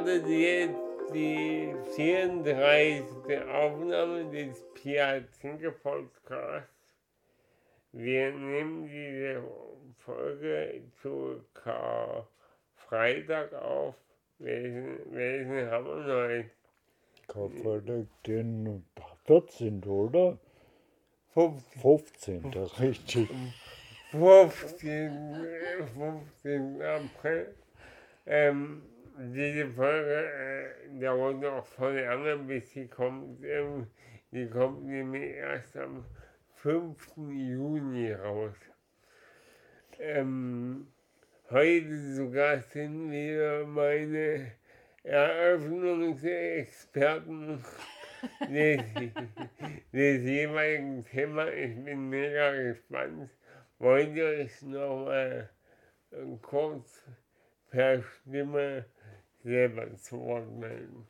startet jetzt die 34. Aufnahme des Pia Zinke Podcasts. Wir nehmen diese Folge zu Karfreitag auf. Welchen, welchen haben wir heute? Karfreitag, den 14. oder? 15. 15. richtig. 15. 15. April. Ähm, diese Folge äh, dauert noch voll lange, bis sie kommt. Ähm, die kommt nämlich erst am 5. Juni raus. Ähm, heute sogar sind wieder meine Eröffnungsexperten des, des jeweiligen Themas. Ich bin mega gespannt. Wollt ihr euch nochmal äh, kurz per Stimme selber zu Wort melden?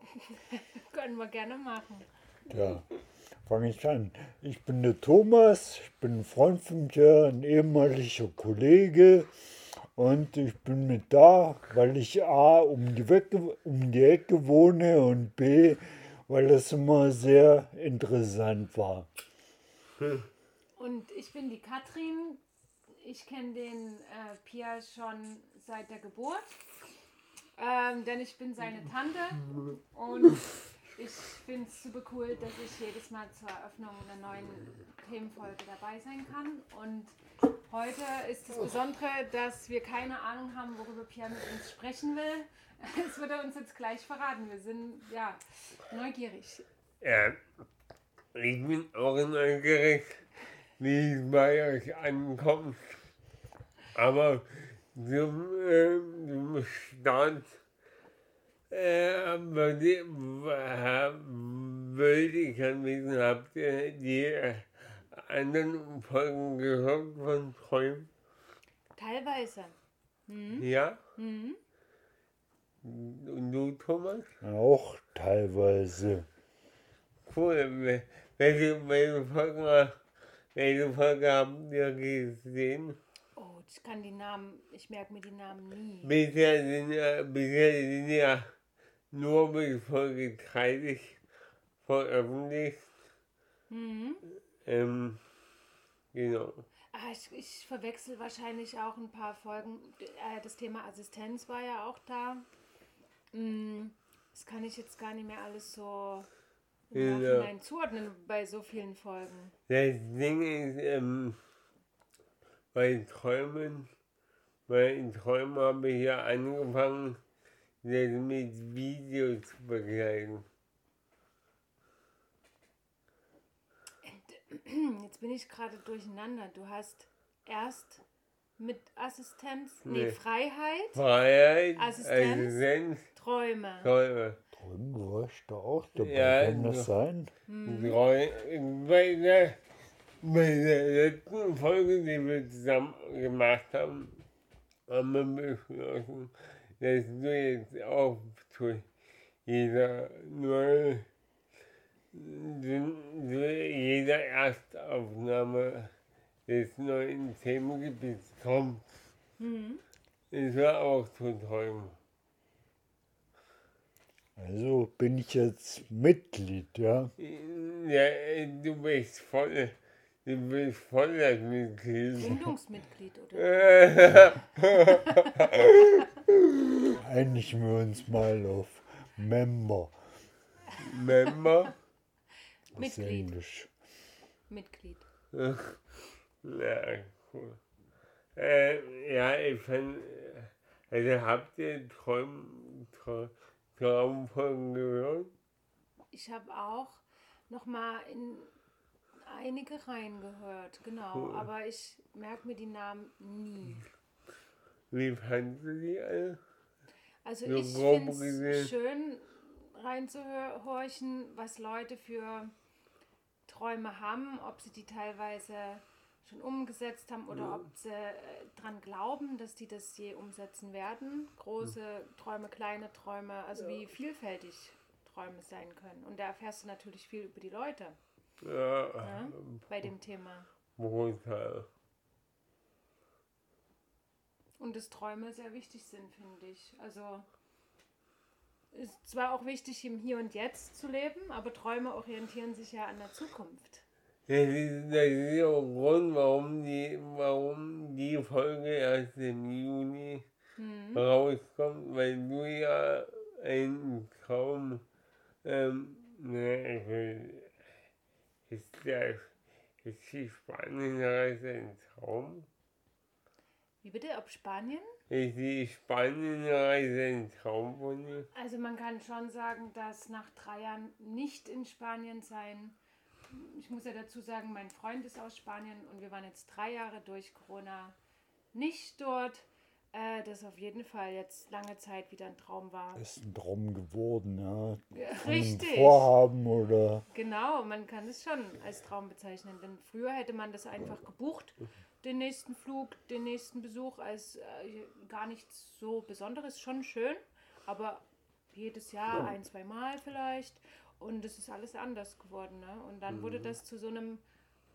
Können wir gerne machen. Ja, fange ich an. Ich bin der Thomas, ich bin ein Freund von dir, ein ehemaliger Kollege. Und ich bin mit da, weil ich A, um die, Wecke, um die Ecke wohne und B, weil das immer sehr interessant war. Und ich bin die Katrin. Ich kenne den äh, Pia schon seit der Geburt. Ähm, denn ich bin seine Tante. Und ich finde es super cool, dass ich jedes Mal zur Eröffnung einer neuen Themenfolge dabei sein kann. Und heute ist das Besondere, dass wir keine Ahnung haben, worüber Pia mit uns sprechen will. Das wird er uns jetzt gleich verraten. Wir sind ja neugierig. Ja, ich bin auch neugierig, wie es bei euch ankommt. Aber zum, äh, Start äh, würde, äh, ich wissen, habt ihr die äh, anderen Folgen gehört von Träumen? Teilweise. Mhm. Ja? Mhm. Und du, Thomas? Auch teilweise. Cool. Wel- Welche, welche, Folge, welche Folge habt ihr gesehen? Ich kann die Namen, ich merke mir die Namen nie. Bisher sind ja, bisher sind ja nur bis Folge 30 veröffentlicht. Mhm. Ähm, genau. Ah, ich, ich verwechsel wahrscheinlich auch ein paar Folgen. Äh, das Thema Assistenz war ja auch da. Mm, Das kann ich jetzt gar nicht mehr alles so. Nachhinein zuordnen bei so vielen Folgen. Das Ding ist, ähm, bei Träumen, bei Träumen habe ich ja angefangen, das mit Video zu begleiten. Jetzt bin ich gerade durcheinander. Du hast erst mit Assistenz, nee, Nee. Freiheit, Freiheit, Assistenz? Assistenz, Träume. Träume. War ich da auch dabei. Ja, Kann das sein? Bei der, bei der letzten Folge, die wir zusammen gemacht haben, haben wir beschlossen, dass du jetzt auch zu jeder neue, zu jeder Erstaufnahme des neuen Themengebiets kommst. Mhm. Das war auch zu träumen. Also bin ich jetzt Mitglied, ja? Ja, du bist voll, du bist voll das Mitglied. Gründungsmitglied, oder? Einigen wir uns mal auf Member. Member. Mitglied. Englisch. Mitglied. Ja, cool. Äh, ja, ich fand, äh, also habt ihr Traum, Traum, Traumfolgen gehört? Ich habe auch nochmal in einige reingehört, genau. Cool. Aber ich merke mir die Namen nie. Wie fandest du die alle? Also So ich finde es schön reinzuhorchen, was Leute für Träume haben, ob sie die teilweise schon umgesetzt haben oder ob sie äh, dran glauben, dass die das je umsetzen werden. Große Träume, kleine Träume, also wie vielfältig Träume sein können. Und da erfährst du natürlich viel über die Leute Ja, Ja. bei dem Thema. brutal. Und dass Träume sehr wichtig sind, finde ich. Also ist zwar auch wichtig, im Hier und Jetzt zu leben, aber Träume orientieren sich ja an der Zukunft. Das ist, das ist auch ein Grund, warum die, warum die Folge erst im Juni Hm. rauskommt, weil du ja einen Traum, ähm, ne, ich will, ist der, ist die Spanienreise ein Traum? Wie bitte, ob Spanien? Ist die Spanienreise ein Traum von dir? Also man kann schon sagen, dass nach drei Jahren nicht in Spanien sein. Ich muss ja dazu sagen, mein Freund ist aus Spanien und wir waren jetzt drei Jahre durch Corona nicht dort. Äh, das auf jeden Fall jetzt lange Zeit wieder ein Traum war. Ist ein Traum geworden, ja. Ja, Richtig. Vorhaben oder Genau, man kann es schon als Traum bezeichnen. Denn früher hätte man das einfach gebucht, den nächsten Flug, den nächsten Besuch als äh, gar nichts so Besonderes, schon schön, aber jedes Jahr ein, zwei Mal vielleicht. Und es ist alles anders geworden. Ne? Und dann wurde das zu so einem,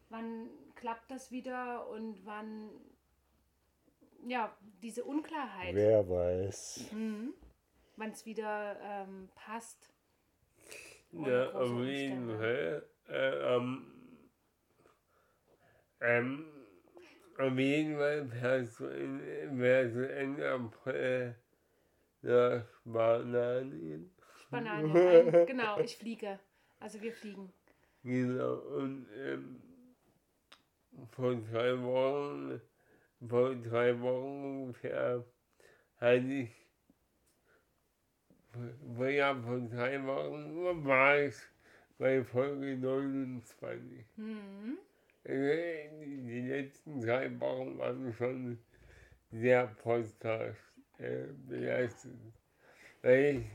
wann klappt das wieder und wann, ja, diese Unklarheit, wer weiß. wann es wieder ähm, passt. Ohne Ja, auf jeden. Fall. Äh, ähm, ähm, auf jeden Fall fährst du, in, wärst du Ende April nach Spanien. Spanien. Genau, ich fliege. Also wir fliegen. Genau, und ähm, vor drei Wochen, vor drei Wochen ungefähr, hatte ich, vor, ja, vor drei Wochen war ich bei Folge 29. Hm. Äh, Die letzten drei Wochen waren schon sehr Podcast äh, belastet. Weil ich,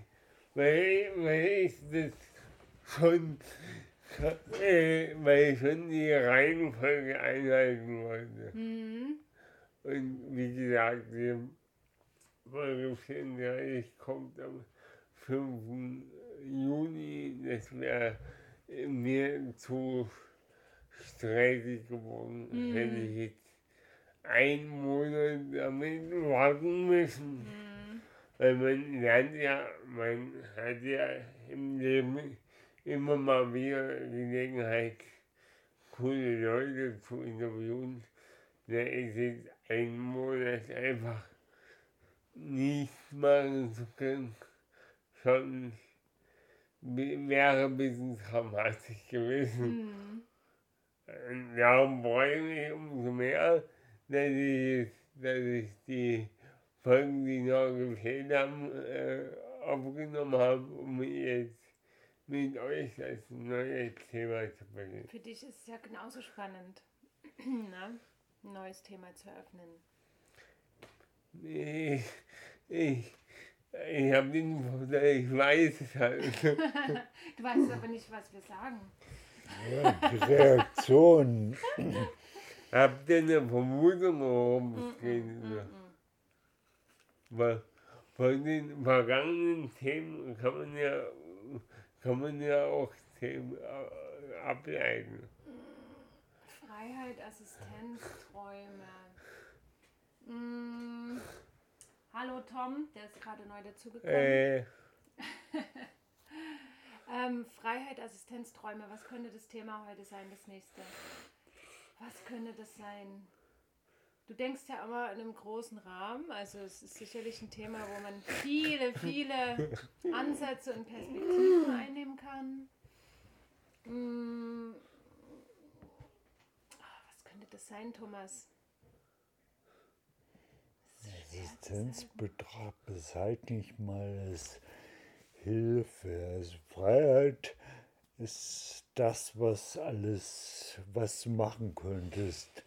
weil, weil ich das schon, äh, weil ich schon die Reihenfolge einhalten wollte. Hm. Und wie gesagt, die Folge 34 kommt am 5. Juni. Das wäre mir zu stressig geworden. Mhm. Hätte ich jetzt einen Monat damit warten müssen. Hm. Weil man lernt ja, man hat ja im Leben immer mal wieder Gelegenheit, coole Leute zu interviewen. Da ist jetzt ein Monat einfach nichts machen zu können, schon wäre ein bisschen dramatisch gewesen. Hm. Und darum freue ich mich umso mehr, dass ich, dass ich die Folgen, die noch gefehlt haben, äh, aufgenommen habe, um jetzt mit euch das neue Thema zu beginnen. Für dich ist es ja genauso spannend, ne? Ein neues Thema zu eröffnen. Ich, ich, ich habe den ich weiß es halt. Du weißt aber nicht, was wir sagen. Ja, die Reaktion. Habt ihr eine Vermutung, worum es geht? Mm-mm. Weil von den vergangenen Themen kann man ja, kann man ja auch Themen äh, ableiten. Freiheit, Assistenz, Träume. Mm. Hallo Tom, der ist gerade neu dazugekommen. Äh, Ähm, Freiheit, Assistenz, Träume. Was könnte das Thema heute sein, das nächste? Was könnte das sein? Du denkst ja immer in einem großen Rahmen. Also es ist sicherlich ein Thema, wo man viele, viele Ansätze und Perspektiven einnehmen kann. Mm. Das sein, Thomas? Sagen. Existenzbetrag beseitigt mal als Hilfe. Also Freiheit ist das, was alles, was du machen könntest.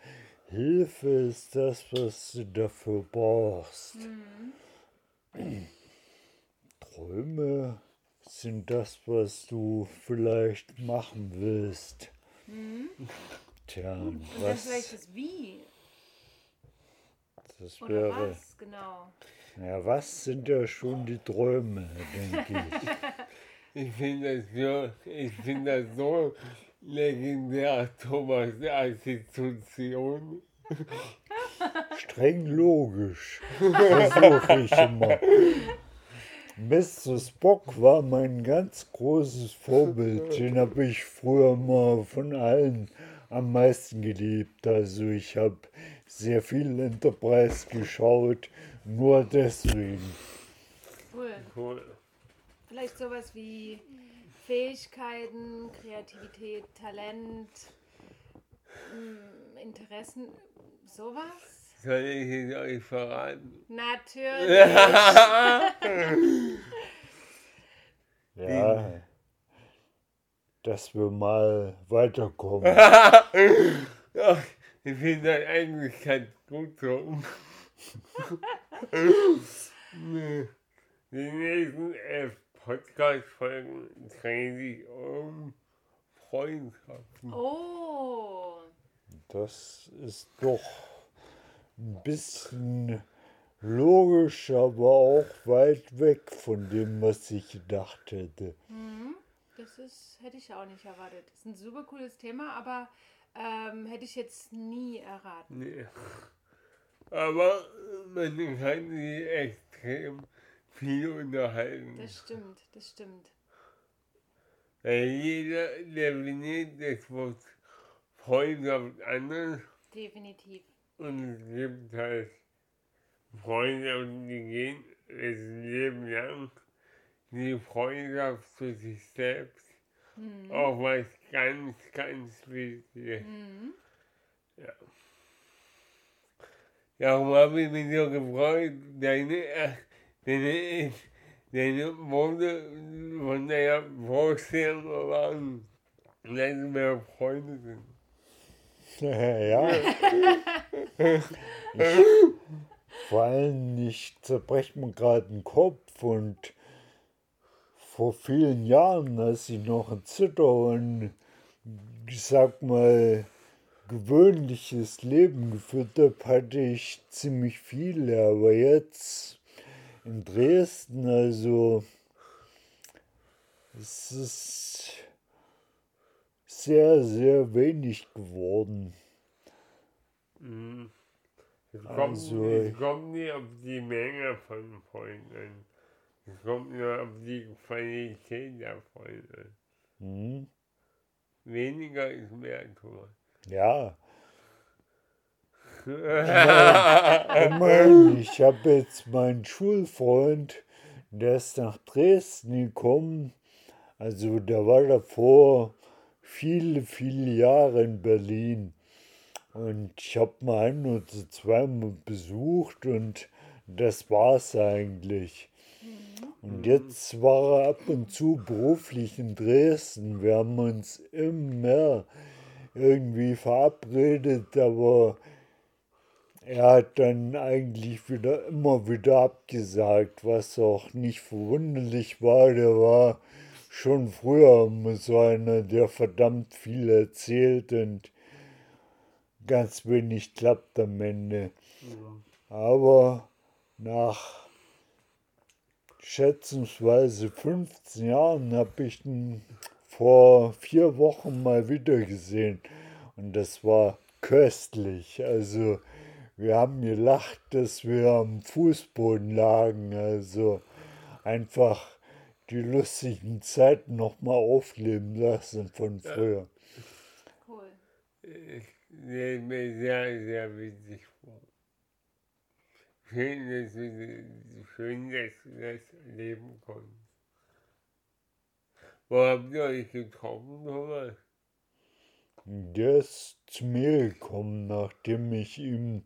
Hilfe ist das, was du dafür brauchst. Träume sind das, was du vielleicht machen willst. Tja, und Und dann vielleicht was das Wie das oder wäre. was, genau. Ja, was sind ja schon die Träume, denke ich. Ich finde das so, ich finde das so legendär, Thomas, als Institution. Streng logisch, versuche ich immer. Mr. Spock war mein ganz großes Vorbild. Den habe ich früher mal von allen am meisten geliebt. Also ich habe sehr viel Enterprise geschaut, nur deswegen. Cool. Cool. Vielleicht sowas wie Fähigkeiten, Kreativität, Talent, mm, Interessen, sowas? Soll ich es euch verraten? Natürlich. Ja, dass wir mal weiterkommen. Ja, ich finde das eigentlich ganz gut so. Die nächsten elf Podcast-Folgen drehen sich um Freundschaften. Oh, Das ist doch ein bisschen logisch, aber auch weit weg von dem, was ich gedacht hätte. Das ist, hätte ich auch nicht erwartet. Das ist ein super cooles Thema, aber ähm, hätte ich jetzt nie erraten. Nee. Aber man kann sich extrem viel unterhalten. Das stimmt, das stimmt. Weil jeder definiert das Wort Freundschaft anders Definitiv. und es gibt halt Freundschaften, die gehen das Leben lang. Die Freundschaft zu sich selbst, auch was ganz, ganz Wichtiges. Ja. Darum habe ich mich so gefreut, deine, deine, deine Worte von deiner Vorstellung waren, dass wir Freunde sind. ja. Ich, vor allem, ich zerbreche mir gerade den Kopf und vor vielen Jahren, als ich noch ein Zitter und ich sag mal gewöhnliches Leben geführt habe, hatte ich ziemlich viele, aber jetzt in Dresden, also es ist sehr, sehr wenig geworden. Es kommt, Also- es kommt nicht auf die Menge von Freunden. Es kommt nur auf die Qualität der Freunde an. Hm? Weniger ist mehr, Thomas. Ja, immerhin, ich habe jetzt meinen Schulfreund, der ist nach Dresden gekommen. Also der war davor viele, viele Jahre in Berlin. Und ich habe mal ein oder zweimal besucht und das war's eigentlich. Und jetzt war er ab und zu beruflich in Dresden. Wir haben uns immer irgendwie verabredet, aber er hat dann eigentlich wieder immer wieder abgesagt, was auch nicht verwunderlich war. Der war schon früher so einer, der verdammt viel erzählt und ganz wenig klappt am Ende. Aber nach schätzungsweise 15 Jahren habe ich ihn vor vier Wochen mal wieder gesehen. Und das war köstlich. Also wir haben gelacht, dass wir am Fußboden lagen. Also einfach die lustigen Zeiten nochmal aufleben lassen von früher. Cool. Ich stelle mir sehr, sehr witzig vor. Schön, dass du, schön, dass du das erleben konntest. Wo habt ihr euch getroffen, Thomas? Der ist zu mir gekommen, nachdem ich ihm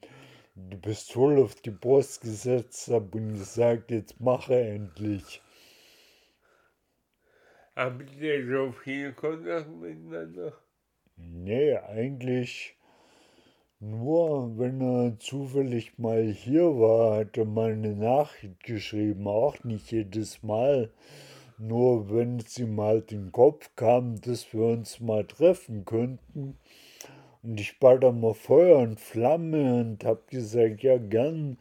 die Pistole auf die Brust gesetzt habe und gesagt, jetzt mache endlich. Habt ihr so viel Kontakt miteinander? Nee, eigentlich nur, wenn er zufällig mal hier war, hat er mal eine Nachricht geschrieben, auch nicht jedes Mal. Nur wenn es ihm in den Kopf kam, dass wir uns mal treffen könnten. Und ich war da mal Feuer und Flamme und hab gesagt, ja gern,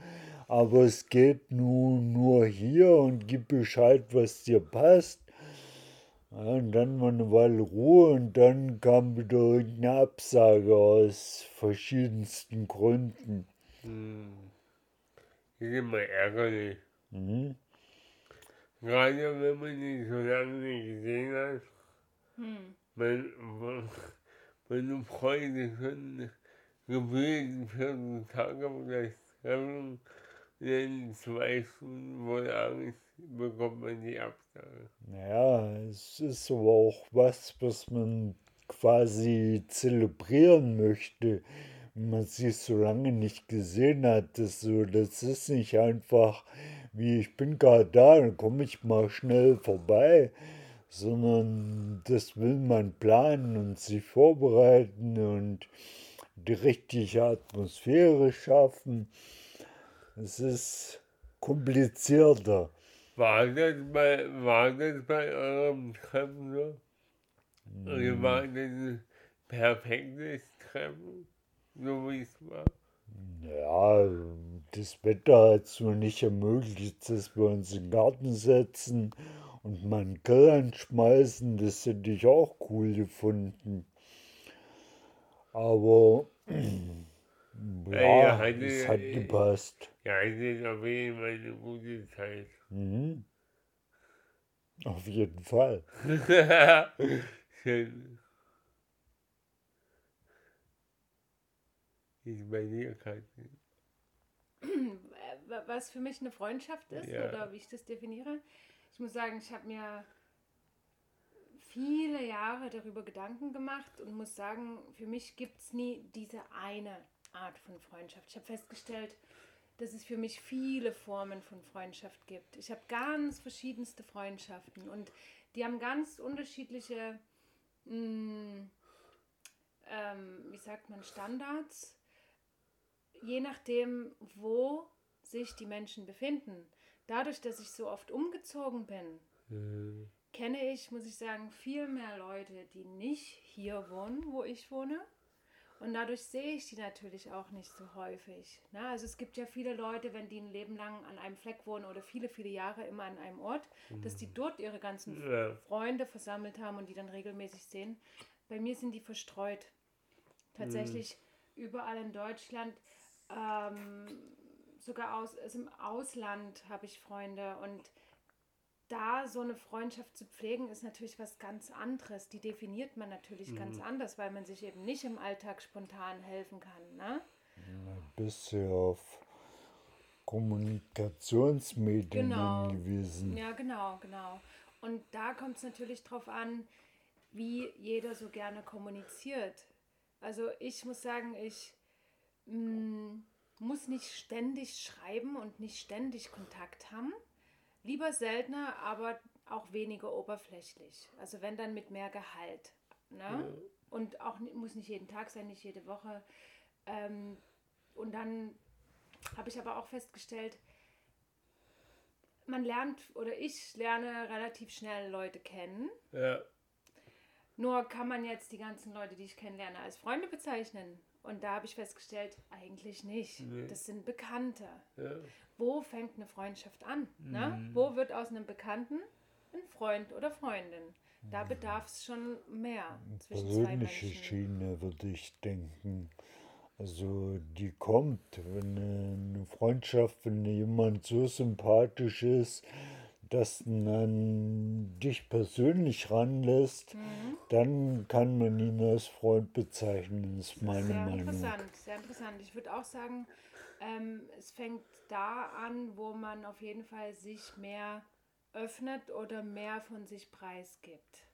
aber es geht nun nur hier und gib Bescheid, was dir passt. Und dann war eine Weile Ruhe und dann kam wieder irgendeine Absage aus verschiedensten Gründen. Hm. Das ist immer ärgerlich. Mhm. Gerade wenn man ihn so lange nicht gesehen hat. Hm. Man, man, meine Freunde können gefühlt 14 Tage vielleicht treffen. In zwei Stunden wohl Angst bekommt man die Absage. Ja, es ist aber auch was, was man quasi zelebrieren möchte, wenn man sich so lange nicht gesehen hat. Das, so, das ist nicht einfach wie ich bin gerade da, dann komme ich mal schnell vorbei, sondern das will man planen und sich vorbereiten und die richtige Atmosphäre schaffen. Es ist komplizierter. War das bei, war das bei eurem Treffen so? Oder war das ein perfektes Treffen, so wie es war? Ja, das Wetter hat es nur nicht ermöglicht, dass wir uns in den Garten setzen und mal einen Grill anschmeißen. Das hätte ich auch cool gefunden. Aber ja, hatte- es hat gepasst. Ja, es ist auf jeden Fall eine gute Zeit. Mhm. Auf jeden Fall. Bei dir, Katrin? Äh, wa- Was für mich eine Freundschaft ist Ja. oder wie ich das definiere. Ich muss sagen, ich habe mir viele Jahre darüber Gedanken gemacht und muss sagen, für mich gibt es nie diese eine Art von Freundschaft. Ich habe festgestellt, dass es für mich viele Formen von Freundschaft gibt. Ich habe ganz verschiedenste Freundschaften und die haben ganz unterschiedliche, mh, ähm, wie sagt man, Standards je nachdem, wo sich die Menschen befinden. Dadurch, dass ich so oft umgezogen bin, Äh, kenne ich, muss ich sagen, viel mehr Leute, die nicht hier wohnen, wo ich wohne. Und dadurch sehe ich die natürlich auch nicht so häufig. Na, also es gibt ja viele Leute, wenn die ein Leben lang an einem Fleck wohnen oder viele, viele Jahre immer an einem Ort, dass die dort ihre ganzen Ja. Freunde versammelt haben und die dann regelmäßig sehen. Bei mir sind die verstreut. Tatsächlich überall in Deutschland. Ähm, sogar aus, also im Ausland habe ich Freunde und da so eine Freundschaft zu pflegen, ist natürlich was ganz anderes. Die definiert man natürlich ganz anders, weil man sich eben nicht im Alltag spontan helfen kann. Ne? Bist du auf Kommunikationsmedien Genau. angewiesen. Ja, genau, genau. Und da kommt es natürlich drauf an, wie jeder so gerne kommuniziert. Also ich muss sagen, ich mm, muss nicht ständig schreiben und nicht ständig Kontakt haben. Lieber seltener, aber auch weniger oberflächlich. Also wenn dann mit mehr Gehalt. Ne? Und auch muss nicht jeden Tag sein, nicht jede Woche. Ähm, und dann habe ich aber auch festgestellt, man lernt oder ich lerne relativ schnell Leute kennen. Ja. Nur kann man jetzt die ganzen Leute, die ich kennenlerne, als Freunde bezeichnen. Und da habe ich festgestellt, eigentlich nicht. Nee. Das sind Bekannte. Ja. Wo fängt eine Freundschaft an? Ne? Wo wird aus einem Bekannten ein Freund oder Freundin? Da bedarf es schon mehr zwischen Persönliche. Schiene würde ich denken. Also die kommt, wenn eine Freundschaft, wenn jemand so sympathisch ist, dass man dich persönlich ranlässt, Mhm. dann kann man ihn als Freund bezeichnen, ist meine Sehr Meinung. interessant, sehr interessant. Ich würde auch sagen, ähm, es fängt da an, wo man auf jeden Fall sich mehr öffnet oder mehr von sich preisgibt.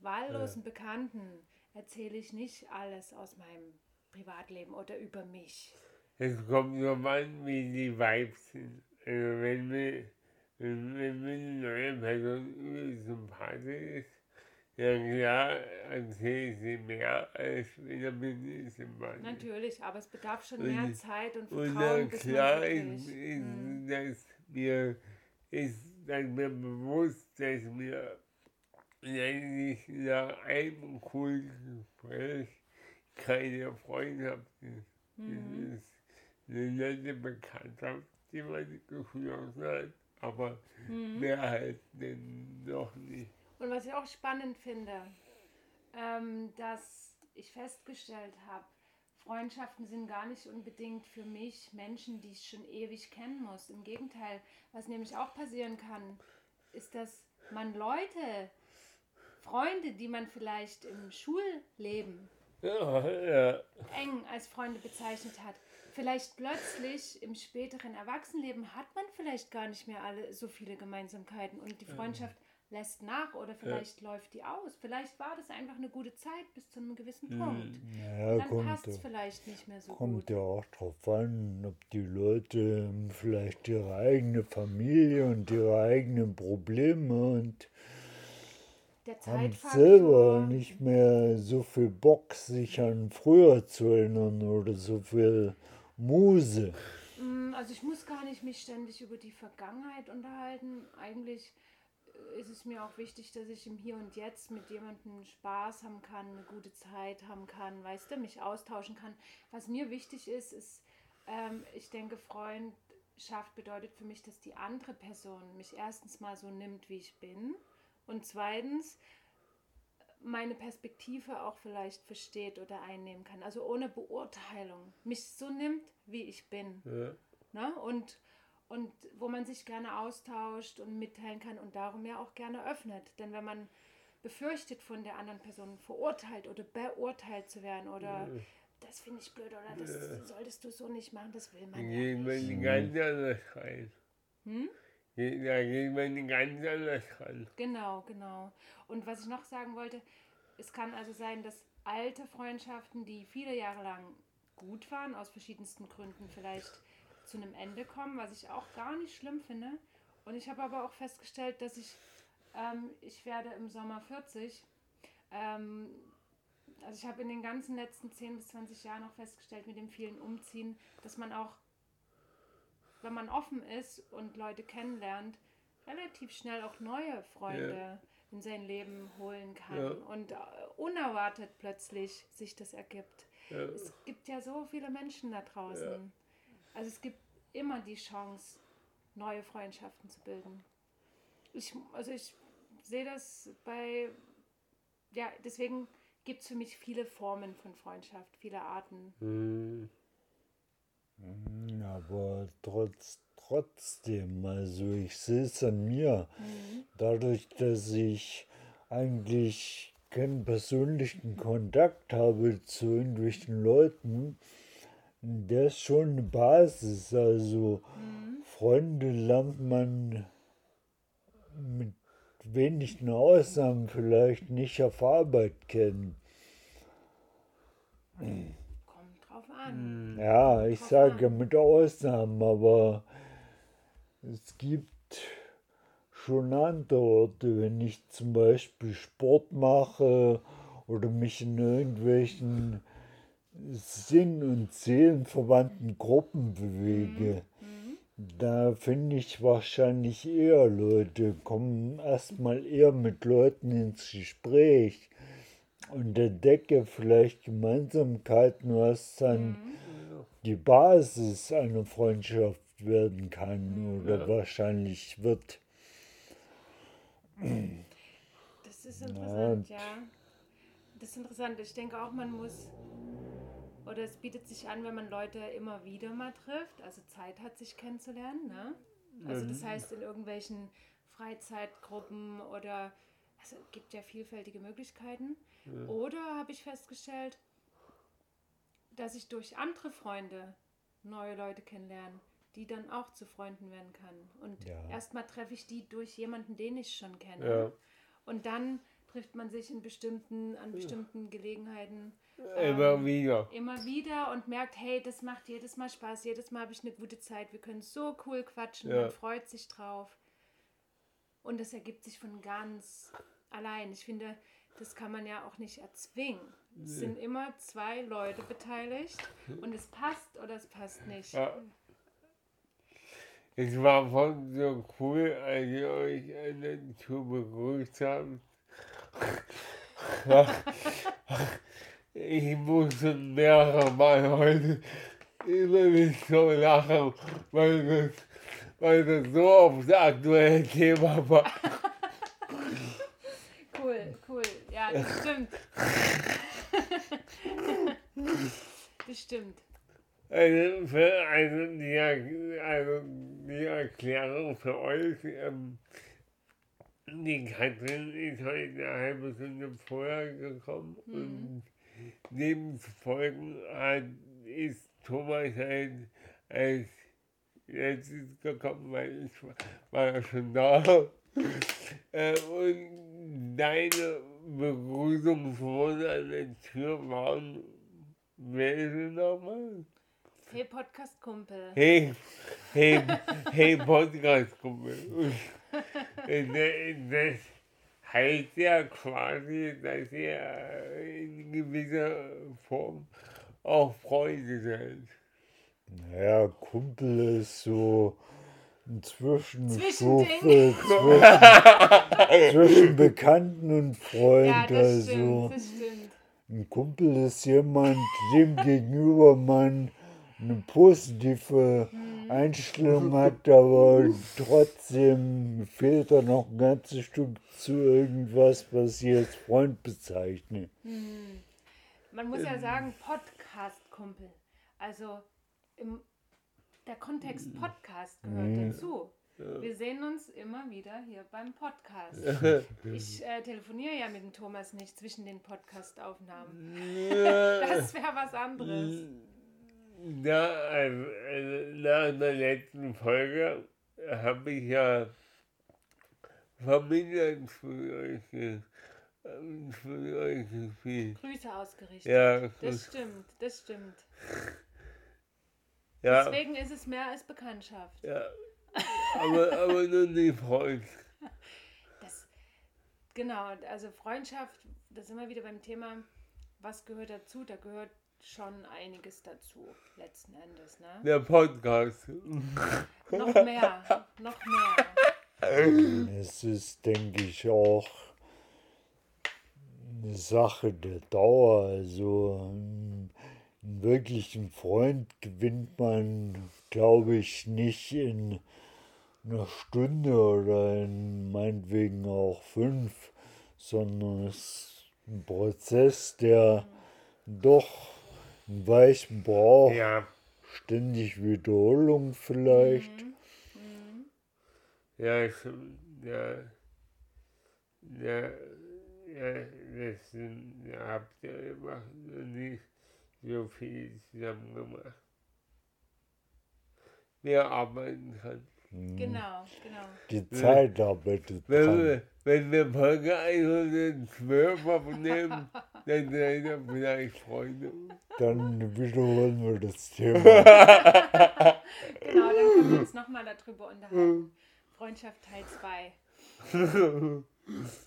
Wahllosen Bekannten erzähle ich nicht alles aus meinem Privatleben oder über mich. Es kommt drauf an, wie die Vibes sind. Also wenn, wir, wenn, mir eine neue Person sympathisch ist, ja klar, erzähle ich sie mehr, als wenn er nicht sympathisch ist. Natürlich, aber es bedarf schon Und- mehr Zeit und Und Vertrauen, dann bis klar ist, ist Mhm. dass mir ist dass mir bewusst, dass mir eigentlich nach einem coolen Gespräch keine Freundschaft ist. Mhm. Ist eine nette Bekanntschaft, die man geschlossen hat, aber Mhm. mehr halt denn noch nicht. Und was ich auch spannend finde, ähm, dass ich festgestellt habe, Freundschaften sind gar nicht unbedingt für mich Menschen, die ich schon ewig kennen muss. Im Gegenteil, was nämlich auch passieren kann, ist, dass man Leute, Freunde, die man vielleicht im Schulleben Ja, ja, eng als Freunde bezeichnet hat, vielleicht plötzlich im späteren Erwachsenenleben hat man vielleicht gar nicht mehr alle so viele Gemeinsamkeiten und die Freundschaft lässt nach oder vielleicht läuft die aus. Vielleicht war das einfach eine gute Zeit bis zu einem gewissen Punkt. Ja, Und dann kommt, passt es ja- vielleicht nicht mehr so kommt gut. ja auch drauf an, ob die Leute vielleicht ihre eigene Familie und ihre eigenen Probleme und haben selber nicht mehr so viel Bock, sich an früher zu erinnern oder so viel Muse. Mm, Also ich muss gar nicht mich ständig über die Vergangenheit unterhalten. Eigentlich ist es mir auch wichtig, dass ich im Hier und Jetzt mit jemandem Spaß haben kann, eine gute Zeit haben kann, weißt du, mich austauschen kann. Was mir wichtig ist, ist, ähm, ich denke, Freundschaft bedeutet für mich, dass die andere Person mich erstens mal so nimmt, wie ich bin und zweitens meine Perspektive auch vielleicht versteht oder einnehmen kann. Also ohne Beurteilung. Mich so nimmt, wie ich bin. ja. Ne? Und, und wo man sich gerne austauscht und mitteilen kann und darum ja auch gerne öffnet. Denn wenn man befürchtet, von der anderen Person verurteilt oder beurteilt zu werden oder das finde ich blöd oder das solltest du so nicht machen, das will man ja geht man nicht. nicht ganz anders rein. Hm? Da geht man ganz anders ran. Genau, genau. Und was ich noch sagen wollte, es kann also sein, dass alte Freundschaften, die viele Jahre lang gut waren, aus verschiedensten Gründen vielleicht zu einem Ende kommen, was ich auch gar nicht schlimm finde. Und ich habe aber auch festgestellt, dass ich, ähm, ich werde im Sommer 40. Ähm, also ich habe in den ganzen letzten 10 bis 20 Jahren auch festgestellt, mit dem vielen Umziehen, dass man auch, wenn man offen ist und Leute kennenlernt, relativ schnell auch neue Freunde in sein Leben holen kann Ja. und äh, unerwartet plötzlich sich das ergibt. Ja. Es gibt ja so viele Menschen da draußen. Also es gibt immer die Chance, neue Freundschaften zu bilden. Ich, also ich sehe das bei, ja, deswegen gibt es für mich viele Formen von Freundschaft, viele Arten. Hm. Aber trotz, trotzdem, also ich sehe es an mir, dadurch, dass ich eigentlich keinen persönlichen Kontakt habe zu irgendwelchen Leuten, der ist schon eine Basis. Also Freunde lernt man mit wenigen Ausnahmen vielleicht nicht auf Arbeit kennen. Kommt drauf an. Ja, ich Drauf sage an. mit Ausnahmen, aber es gibt schon andere Orte, wenn ich zum Beispiel Sport mache oder mich in irgendwelchen Sinn- und Seelenverwandten Gruppen bewege. Da finde ich wahrscheinlich eher Leute, kommen erstmal eher mit Leuten ins Gespräch und entdecke vielleicht Gemeinsamkeiten, was dann die Basis einer Freundschaft werden kann oder wahrscheinlich wird. Das ist interessant, ja. Das ist interessant. Ich denke auch, man muss, oder es bietet sich an, wenn man Leute immer wieder mal trifft, also Zeit hat, sich kennenzulernen. Ne? Also das heißt, in irgendwelchen Freizeitgruppen oder, also es gibt ja vielfältige Möglichkeiten. Oder habe ich festgestellt, dass ich durch andere Freunde neue Leute kennenlerne, die dann auch zu Freunden werden kann. Und Ja. erstmal treffe ich die durch jemanden, den ich schon kenne. Ja. Und dann trifft man sich in bestimmten, an bestimmten Gelegenheiten Immer wieder. immer wieder und merkt, hey, das macht jedes Mal Spaß, jedes Mal habe ich eine gute Zeit, wir können so cool quatschen, Ja. man freut sich drauf. und das ergibt sich von ganz allein. Ich finde, das kann man ja auch nicht erzwingen. Es sind immer zwei Leute beteiligt und es passt oder es passt nicht. Ja. Es war voll so cool, als ihr euch alle zu begrüßt habt. Ich musste mehrere Mal heute immer nicht so lachen, weil das, weil das so auf das aktuelle Thema war. Cool, cool. Ja, das stimmt. das stimmt. Also, für, also, die, also die Erklärung für euch, ähm, die Katrin ist heute eine halbe Stunde vorher gekommen und demzufolge hat, ist Thomas halt als letztes gekommen, weil ich war, ja schon da. äh, und deine Begrüßungsworte an der Tür waren, wer ist nochmal? Hey, Podcast-Kumpel. Hey, hey, hey Podcast-Kumpel. Das heißt ja quasi, dass ihr in gewisser Form auch Freunde seid. Naja, Kumpel ist so ein Zwischenstufe zwischen, zwischen Bekannten und Freund. Ja, das also stimmt. ein Kumpel ist jemand, dem gegenüber man eine positive Mhm. Einstellung hat, aber trotzdem fehlt da noch ein ganzes Stück zu irgendwas, was ich als Freund bezeichne. Man muss ja sagen, Podcast-Kumpel. Also im, der Kontext Podcast gehört dazu. Wir sehen uns immer wieder hier beim Podcast. Ich äh, telefoniere ja mit dem Thomas nicht zwischen den Podcast-Aufnahmen. Das wäre was anderes. Na, nach der letzten Folge habe ich ja vermindert für euch, ge- für euch gespielt. Grüße ausgerichtet. Ja, Das stimmt, das stimmt. ja, Deswegen ist es mehr als Bekanntschaft. ja. Aber, aber nur nicht Freund. Das, genau, also Freundschaft, da sind wir wieder beim Thema, was gehört dazu? Da gehört schon einiges dazu, letzten Endes. Ne? Der Podcast. Noch mehr, noch mehr. Es ist, denke ich, auch eine Sache der Dauer. Also einen einen wirklichen Freund gewinnt man, glaube ich, nicht in einer Stunde oder in meinetwegen auch fünf, sondern es ist ein Prozess, der doch Weichen braucht, Ja, ständig Wiederholung vielleicht. ja, stimmt. Ja, ja, ja, das sind, ja, habt ihr immer noch nicht so viel zusammen gemacht. Wer arbeiten kann. Genau, genau. Die Zeit arbeitet Wenn dran. wir, wenn wir Folge 112 aufnehmen, dann seid ihr vielleicht Freunde. Dann wiederholen wir das Thema. Genau, dann können wir uns nochmal darüber unterhalten. Freundschaft Teil 2.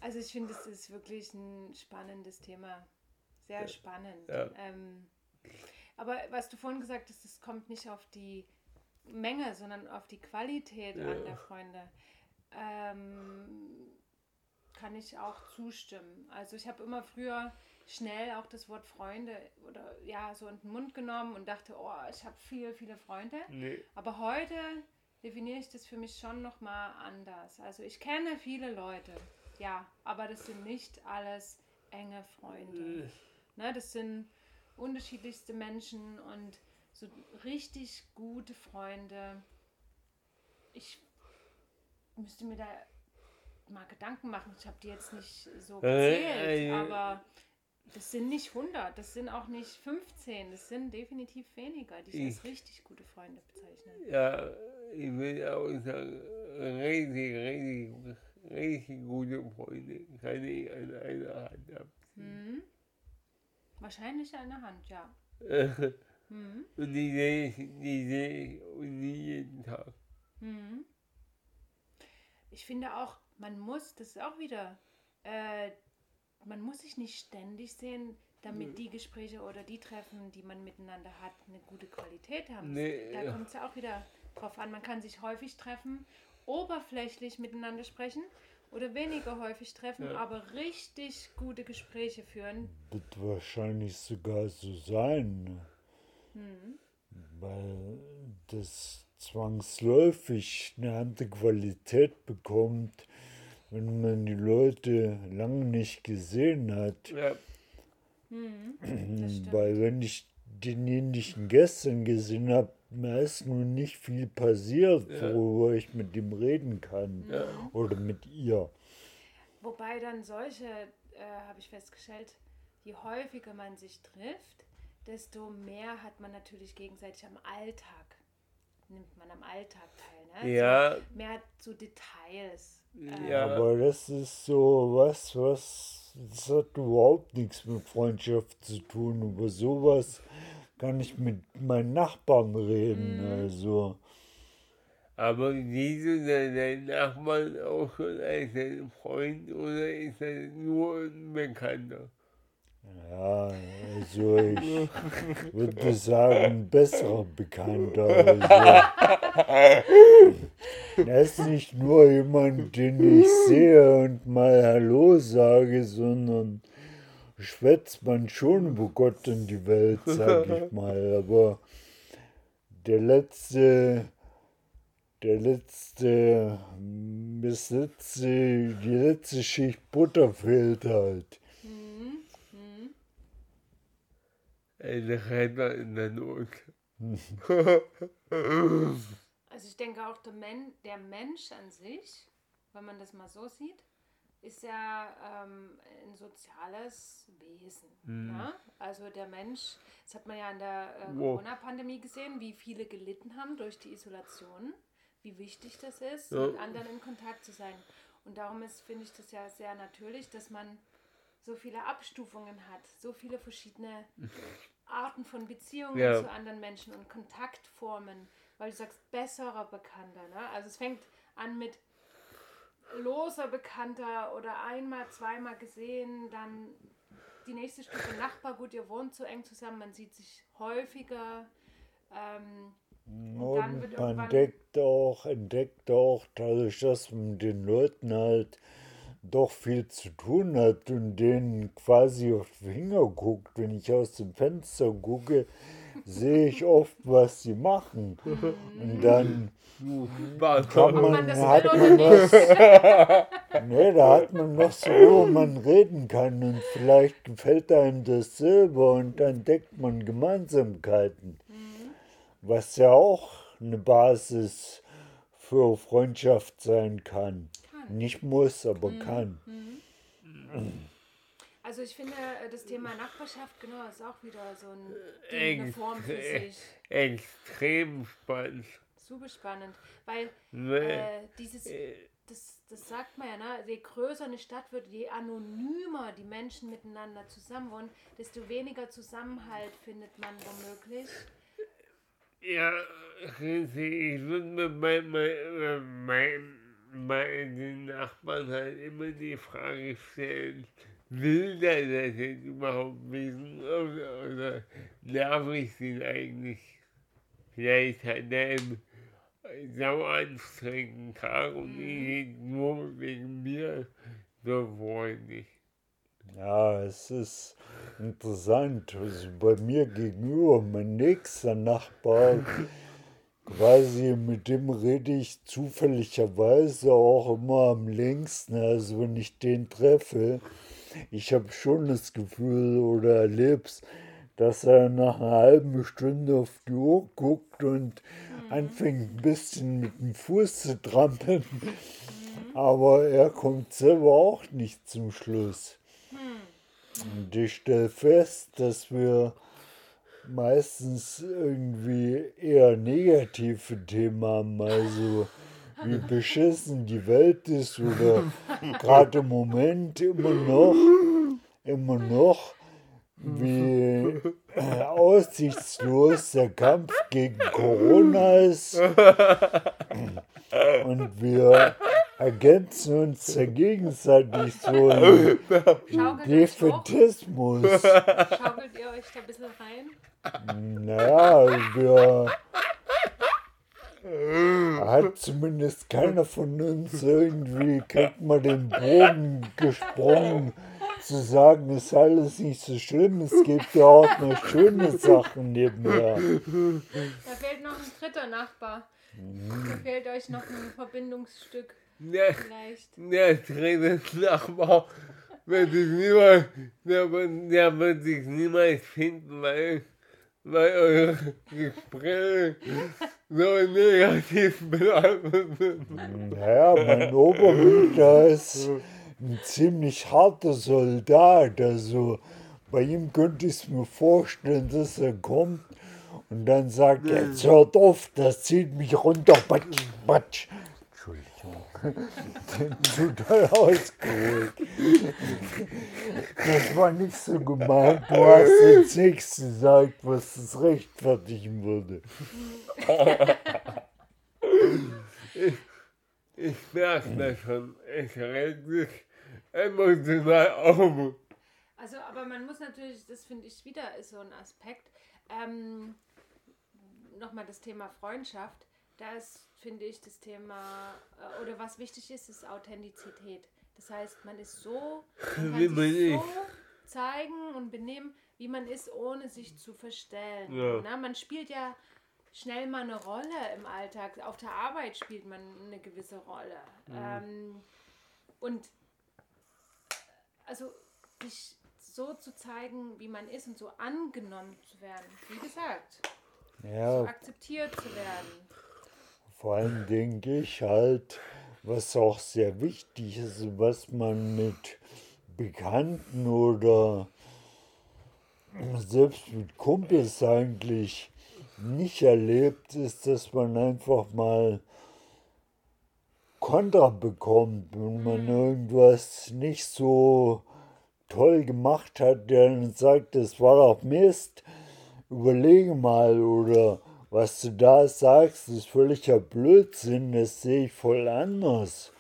Also ich finde, es ist wirklich ein spannendes Thema. Sehr spannend. Ja. Ähm, aber was du vorhin gesagt hast, es kommt nicht auf die Menge, sondern auf die Qualität an der Freunde. Ähm, kann ich auch zustimmen. Also ich habe immer früher schnell auch das Wort Freunde oder ja so in den Mund genommen und dachte, oh, ich habe viele, viele Freunde. Nee. Aber heute definiere ich das für mich schon nochmal anders. Also ich kenne viele Leute, ja, aber das sind nicht alles enge Freunde. Ne, das sind unterschiedlichste Menschen und so richtig gute Freunde. Ich müsste mir da mal Gedanken machen. Ich habe die jetzt nicht so Äh, gezählt, äh, aber das sind nicht 100, das sind auch nicht 15, das sind definitiv weniger, die ich als Ich- richtig gute Freunde bezeichne. Ja, ich will auch sagen, richtig, richtig, richtig gute Freunde kann ich an einer Hand abziehen. Mhm. Wahrscheinlich an der Hand, ja. Mhm. Und die sehe ich, die sehe ich und nie jeden Tag. Mhm. Ich finde auch, man muss, das ist auch wieder, äh, man muss sich nicht ständig sehen, damit die Gespräche oder die Treffen, die man miteinander hat, eine gute Qualität haben. Nee, da ja. kommt es ja auch wieder drauf an. Man kann sich häufig treffen, oberflächlich miteinander sprechen oder weniger häufig treffen, Ja. aber richtig gute Gespräche führen. Wird wahrscheinlich sogar so sein? Hm. weil das zwangsläufig eine andere Qualität bekommt, wenn man die Leute lange nicht gesehen hat. Ja, Hm. Stimmt. Weil wenn ich denjenigen gestern gesehen habe, mir ist nun nicht viel passiert, Ja. worüber ich mit ihm reden kann ja. oder mit ihr. Wobei dann solche, äh, habe ich festgestellt, je häufiger man sich trifft, desto mehr hat man natürlich gegenseitig am Alltag. Nimmt man am Alltag teil, ne? Ja, So mehr zu Details. Ja. Aber das ist so was, was das hat überhaupt nichts mit Freundschaft zu tun. Über sowas kann ich mit meinen Nachbarn reden. Also aber siehst du deinen deinen Nachbarn auch schon als deinen Freund oder ist er nur ein Bekannter? Ja, also ich würde sagen, besserer Bekannter. Also, er ist nicht nur jemand, den ich sehe und mal Hallo sage, sondern schwätzt man schon über Gott und die Welt, sag ich mal. Aber der letzte, der letzte, das letzte, die letzte Schicht Butter fehlt halt. hm, hm. Ein Retter in der Not. Also ich denke auch, der, Men der Mensch an sich, wenn man das mal so sieht, ist ja ähm, ein soziales Wesen. Ja? Also der Mensch, das hat man ja in der äh. Corona-Pandemie gesehen, wie viele gelitten haben durch die Isolation, wie wichtig das ist, Ja. mit anderen in Kontakt zu sein. Und darum ist, finde ich das ja sehr natürlich, dass man so viele Abstufungen hat, so viele verschiedene Arten von Beziehungen Ja. zu anderen Menschen und Kontaktformen, weil du sagst, besserer Bekannter. Ne? Also es fängt an mit loser Bekannter oder einmal, zweimal gesehen, dann die nächste Stufe Nachbar, gut, ihr wohnt so eng zusammen, man sieht sich häufiger. Ähm, Und dann wird Und man entdeckt auch, entdeckt auch dadurch, dass man mit den Leuten halt doch viel zu tun hat und denen quasi auf die Finger guckt. Wenn ich aus dem Fenster gucke, sehe ich oft, was sie machen. Und dann kann man, man das hat man was, nee, da hat man noch so, worüber man reden kann und vielleicht gefällt einem das selber und dann entdeckt man Gemeinsamkeiten. Was ja auch eine Basis für Freundschaft sein kann. Kann. Nicht muss, aber kann. Also ich finde, äh, das Thema Nachbarschaft, genau, ist auch wieder so ein Ding, Eng. eine Form für sich. extrem spannend. Super spannend, weil äh, dieses, Äh, das, das sagt man ja, ne? je größer eine Stadt wird, je anonymer die Menschen miteinander zusammenwohnen, desto weniger Zusammenhalt findet man womöglich. Ja. Ich würde mir bei meinen mein, meinen Nachbarn halt immer die Frage stellen, will der das jetzt überhaupt wissen oder, oder darf ich den eigentlich? Vielleicht hat er einen sau anstrengenden Tag und ich jetzt nur wegen mir so freundlich. Ja, es ist interessant. Also bei mir gegenüber, mein nächster Nachbar, quasi mit dem rede ich zufälligerweise auch immer am längsten. Also wenn ich den treffe, ich habe schon das Gefühl oder erleb's, dass er nach einer halben Stunde auf die Uhr guckt und anfängt ein bisschen mit dem Fuß zu trampeln. Aber er kommt selber auch nicht zum Schluss. Und ich stelle fest, dass wir meistens irgendwie eher negative Themen haben, also wie beschissen die Welt ist oder gerade im Moment immer noch, immer noch, wie äh, aussichtslos der Kampf gegen Corona ist. Und wir ergänzen uns ja gegenseitig so. Defetismus. Schaukelt ihr euch da ein bisschen rein? Naja, wir hat zumindest keiner von uns irgendwie, kriegt mal den Bogen gesprungen, zu sagen, ist alles nicht so schlimm, es gibt ja auch noch schöne Sachen nebenher. Da fehlt noch ein dritter Nachbar. Da fehlt euch noch ein Verbindungsstück Der, vielleicht. der dritte Nachbar wird sich niemals, der, wird- der wird sich niemals finden, weil, weil eure Gespräche so negativ belastet sind. Naja, mein Obermieter ist ein ziemlich harter Soldat, also bei ihm könnte ich es mir vorstellen, dass er kommt und dann sagt, jetzt hört auf, das zieht mich runter, batsch, batsch. Zu doll ausgeholt. Das war nicht so gemeint, du hast jetzt nichts gesagt, was es rechtfertigen würde. Ich merke das schon, ich reg dich emotional auf. Also, aber man muss natürlich, das finde ich wieder ist so ein Aspekt. Ähm, Nochmal das Thema Freundschaft. Da ist, finde ich, das Thema, äh, oder was wichtig ist, ist Authentizität. Das heißt, man ist so, man Wie kann man sich ist. so zeigen und benehmen, wie man ist, ohne sich zu verstellen. Ja. Na, man spielt ja schnell mal eine Rolle im Alltag. Auf der Arbeit spielt man eine gewisse Rolle. Ähm, und also sich so zu zeigen, wie man ist und so angenommen zu werden. Wie gesagt, so Ja, akzeptiert zu werden. Vor allem denke ich halt, was auch sehr wichtig ist, was man mit Bekannten oder selbst mit Kumpels eigentlich nicht erlebt, ist, dass man einfach mal Kontra bekommt, wenn man irgendwas nicht so toll gemacht hat, der dann sagt, das war doch Mist, überlege mal oder was du da sagst, ist völliger Blödsinn, das sehe ich voll anders.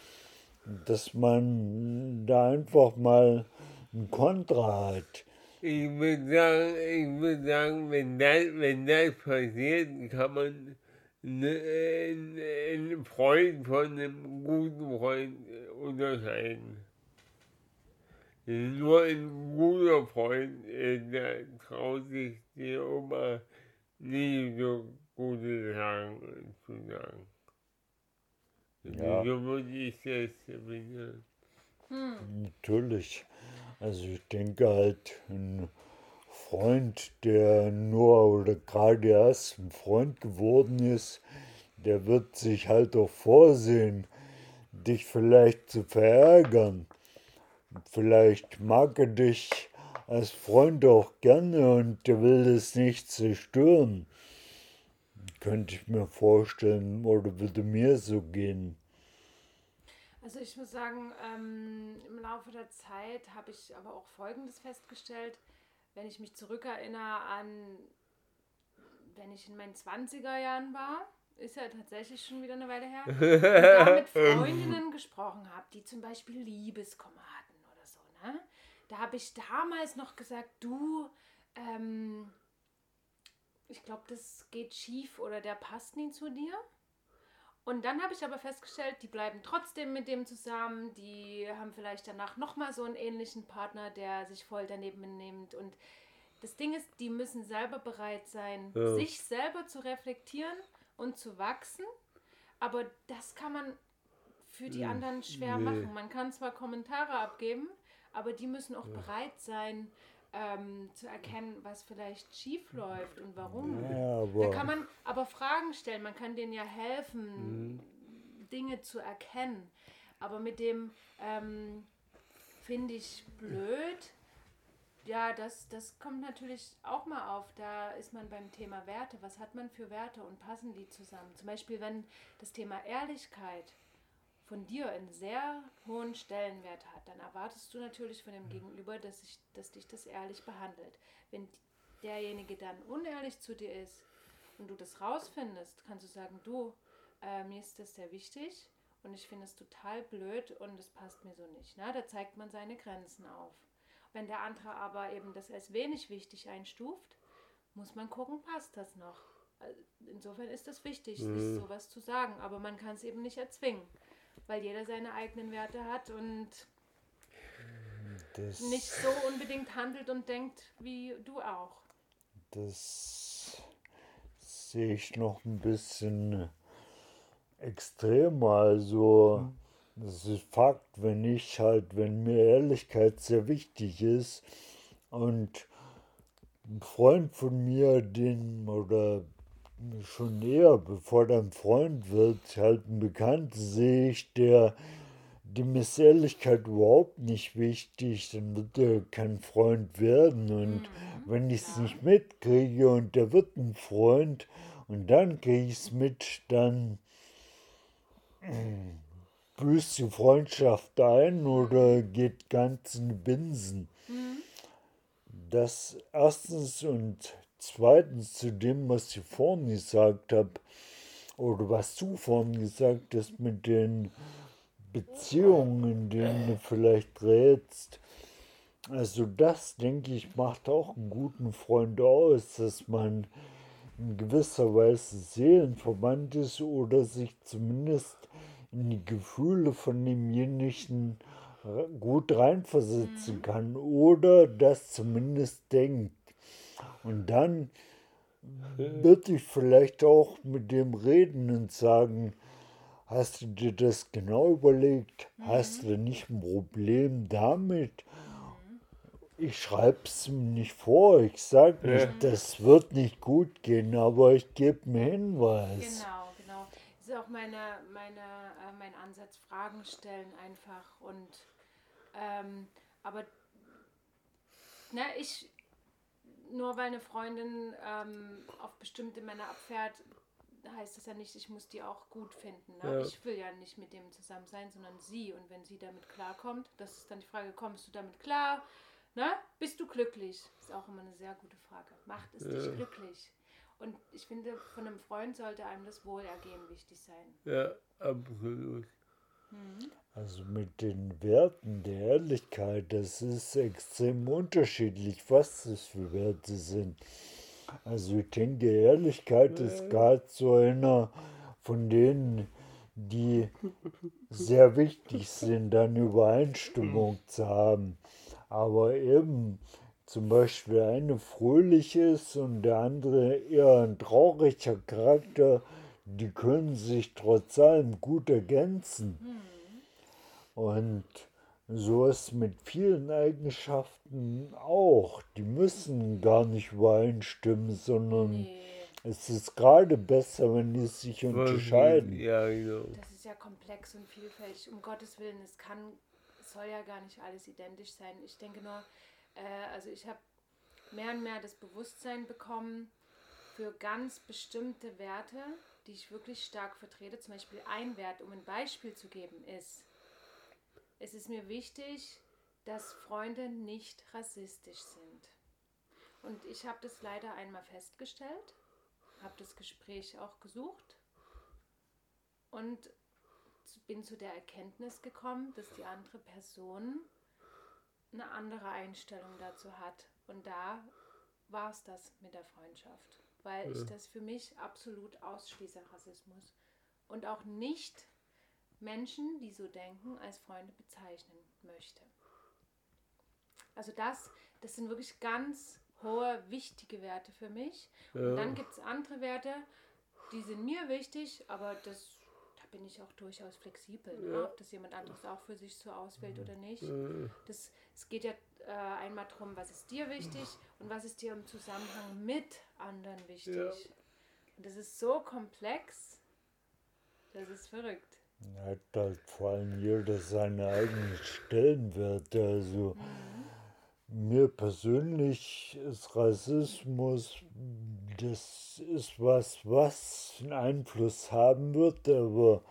Dass man da einfach mal ein Kontra hat. Ich würde sagen, ich würde sagen, wenn das, wenn das passiert, kann man ne- einen Freund von einem guten Freund unterscheiden. Nur ein guter Freund, äh, der traut sich dir Oma nie so gute Sachen zu sagen. Ja. So würde ich das definieren. Natürlich. Also ich denke halt, ein Freund, der nur oder gerade erst ein Freund geworden ist, der wird sich halt auch vorsehen, dich vielleicht zu verärgern. Vielleicht mag er dich als Freund auch gerne und der will es nicht zerstören. Könnte ich mir vorstellen oder würde mir so gehen. Also ich muss sagen, ähm, im Laufe der Zeit habe ich aber auch Folgendes festgestellt. Wenn ich mich zurückerinnere an, wenn ich in meinen 20er Jahren war, ist ja tatsächlich schon wieder eine Weile her, und da mit Freundinnen gesprochen habe, die zum Beispiel Liebeskummer hatten oder so, ne? Da habe ich damals noch gesagt, du, ähm, ich glaube, das geht schief oder der passt nie zu dir. Und dann habe ich aber festgestellt, die bleiben trotzdem mit dem zusammen, die haben vielleicht danach nochmal so einen ähnlichen Partner, der sich voll daneben benimmt. Und das Ding ist, die müssen selber bereit sein, Ja. sich selber zu reflektieren und zu wachsen. Aber das kann man für die anderen schwer Nee. machen. Man kann zwar Kommentare abgeben, aber die müssen auch bereit sein, ähm, zu erkennen, was vielleicht schief läuft und warum. Ja, Da kann man aber Fragen stellen, man kann denen ja helfen, Dinge zu erkennen. Aber mit dem ähm, finde ich blöd. Ja, das, das kommt natürlich auch mal auf. Da ist man beim Thema Werte. Was hat man für Werte und passen die zusammen? Zum Beispiel, wenn das Thema Ehrlichkeit von dir einen sehr hohen Stellenwert hat, dann erwartest du natürlich von dem Gegenüber, dass, ich, dass dich das ehrlich behandelt. Wenn derjenige dann unehrlich zu dir ist und du das rausfindest, kannst du sagen, du, äh, mir ist das sehr wichtig Und ich finde es total blöd und es passt mir so nicht. Ne? Da zeigt man seine Grenzen auf. Wenn der andere aber eben das als wenig wichtig einstuft, muss man gucken, passt das noch. Also insofern ist es wichtig, Mhm. sowas zu sagen, aber man kann es eben nicht erzwingen, weil jeder seine eigenen Werte hat und Das, nicht so unbedingt handelt und denkt wie du auch. das sehe ich noch ein bisschen extremer. Also, das ist Fakt, wenn ich halt, wenn mir Ehrlichkeit sehr wichtig ist und ein Freund von mir, den oder schon eher, bevor er ein Freund wird, halt ein Bekannter sehe ich, der dem ist Ehrlichkeit überhaupt nicht wichtig, dann wird er kein Freund werden. Und wenn ich es nicht mitkriege und der wird ein Freund und dann kriege ich es mit, dann mm, büßt die Freundschaft ein oder geht ganz in die Binsen. Das erstens und zweitens zu dem, was ich vorhin gesagt habe, oder was du vorhin gesagt hast mit den Beziehungen, in denen du vielleicht rätst. Also das, denke ich, macht auch einen guten Freund aus, dass man in gewisser Weise seelenverwandt ist oder sich zumindest in die Gefühle von demjenigen gut reinversetzen kann oder das zumindest denkt. Und dann würde ich vielleicht auch mit dem reden und sagen, hast du dir das genau überlegt? Hast du nicht ein Problem damit? Ich schreibe es ihm nicht vor, ich sage nicht, das wird nicht gut gehen, aber ich gebe einen Hinweis. Genau, genau. Das ist auch meine, meine, äh, mein Ansatz, Fragen stellen einfach und ähm, aber na, ich nur weil eine Freundin ähm, auf bestimmte Männer abfährt, heißt das ja nicht, ich muss die auch gut finden. Ne? Ja. Ich will ja nicht mit dem zusammen sein, sondern sie. Und wenn sie damit klarkommt, das ist dann die Frage, kommst du damit klar? Ne? Bist du glücklich? Ist auch immer eine sehr gute Frage. Macht es dich glücklich? Und ich finde, von einem Freund sollte einem das Wohlergehen wichtig sein. Ja, absolut. Also mit den Werten der Ehrlichkeit, das ist extrem unterschiedlich, was das für Werte sind. Also ich denke, Ehrlichkeit ist gerade so einer von denen, die sehr wichtig sind, eine Übereinstimmung zu haben. Aber eben zum Beispiel eine fröhlich ist und der andere eher ein trauriger Charakter, die können sich trotz allem gut ergänzen. Und so ist mit vielen Eigenschaften auch. Die müssen gar nicht übereinstimmen, sondern Nee, es ist gerade besser, wenn die sich unterscheiden. Ja, genau. das ist ja komplex und vielfältig. Um Gottes Willen, es kann, es soll ja gar nicht alles identisch sein. Ich denke nur, äh, also ich habe mehr und mehr das Bewusstsein bekommen für ganz bestimmte Werte, die ich wirklich stark vertrete. Zum Beispiel ein Wert, um ein Beispiel zu geben, ist, es ist mir wichtig, dass Freunde nicht rassistisch sind. Und ich habe das leider einmal festgestellt, habe das Gespräch auch gesucht und bin zu der Erkenntnis gekommen, dass die andere Person eine andere Einstellung dazu hat. Und da war es das mit der Freundschaft, weil ich das für mich absolut ausschließe, Rassismus. Und auch nicht Menschen, die so denken, als Freunde bezeichnen möchte. Also das, das sind wirklich ganz hohe, wichtige Werte für mich. Und dann gibt es andere Werte, die sind mir wichtig, aber das, da bin ich auch durchaus flexibel, ne? ob das jemand anderes auch für sich so auswählt oder nicht. Das, es geht ja äh, einmal darum, was ist dir wichtig und was ist dir im Zusammenhang mit anderen wichtig. Ja. Und das ist so komplex, das ist verrückt. Hat halt vor allem jeder seine eigenen Stellenwerte. Also mir persönlich ist Rassismus, das ist was, was einen Einfluss haben wird, aber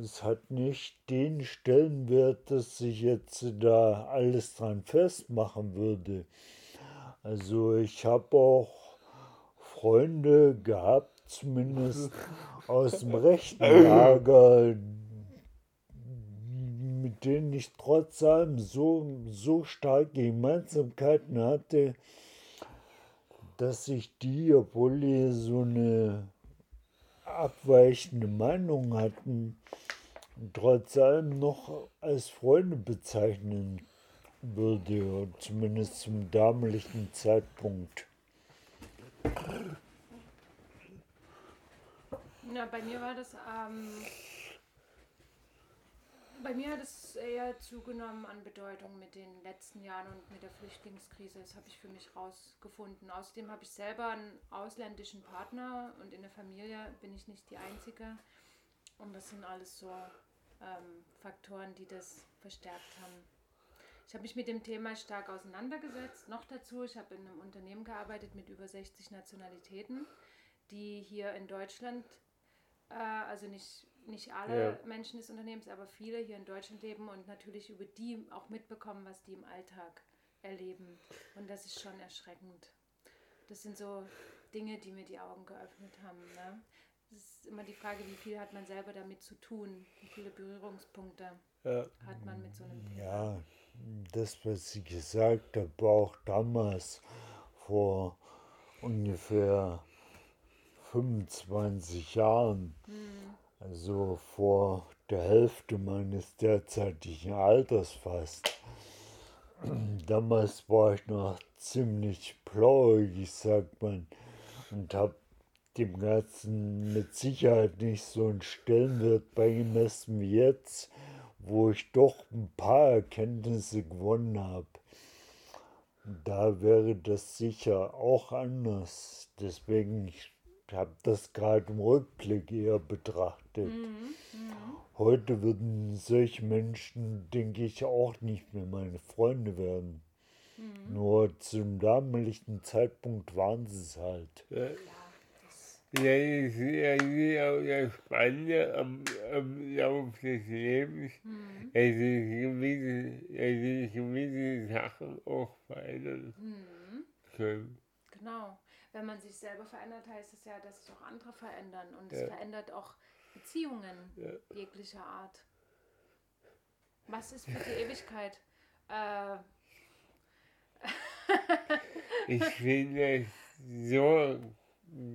es hat nicht den Stellenwert, dass ich jetzt da alles dran festmachen würde. Also ich habe auch Freunde gehabt, zumindest aus dem rechten Lager, mit denen ich trotz allem so, so starke Gemeinsamkeiten hatte, dass ich die, obwohl die so eine abweichende Meinung hatten, trotz allem noch als Freunde bezeichnen würde, zumindest zum damaligen Zeitpunkt. Ja, bei mir war das, ähm, bei mir hat es eher zugenommen an Bedeutung mit den letzten Jahren und mit der Flüchtlingskrise. Das habe ich für mich rausgefunden. Außerdem habe ich selber einen ausländischen Partner und in der Familie bin ich nicht die Einzige. Und das sind alles so ähm, Faktoren, die das verstärkt haben. Ich habe mich mit dem Thema stark auseinandergesetzt. Noch dazu, ich habe in einem Unternehmen gearbeitet mit über 60 Nationalitäten, die hier in Deutschland, äh, also nicht, nicht alle Ja. Menschen des Unternehmens, aber viele hier in Deutschland leben und natürlich über die auch mitbekommen, was die im Alltag erleben. Und das ist schon erschreckend. Das sind so Dinge, die mir die Augen geöffnet haben. Ne? Es ist immer die Frage, wie viel hat man selber damit zu tun? Wie viele Berührungspunkte Ja. hat man mit so einem Thema? Ja, das, was ich gesagt habe, war auch damals vor ungefähr 25 Jahren, also vor der Hälfte meines derzeitigen Alters fast. Damals war ich noch ziemlich blauäugig, sagt man, und habe dem Ganzen mit Sicherheit nicht so einen Stellenwert beigemessen wie jetzt, wo ich doch ein paar Erkenntnisse gewonnen habe. Da wäre das sicher auch anders. Deswegen, ich habe das gerade im Rückblick eher betrachtet. Heute würden solche Menschen, denke ich, auch nicht mehr meine Freunde werden. Nur zum damaligen Zeitpunkt waren sie es halt. Ja. Ja, das, Ja, ist eigentlich auch das Spannende am, am Lauf des Lebens, hm, dass sich gewisse, dass sich gewisse Sachen auch verändern hm, können. genau. Wenn man sich selber verändert, heißt es ja, dass sich auch andere verändern. Und es Ja. verändert auch Beziehungen Ja. jeglicher Art. Was ist für die Ewigkeit? Äh, Ich finde es so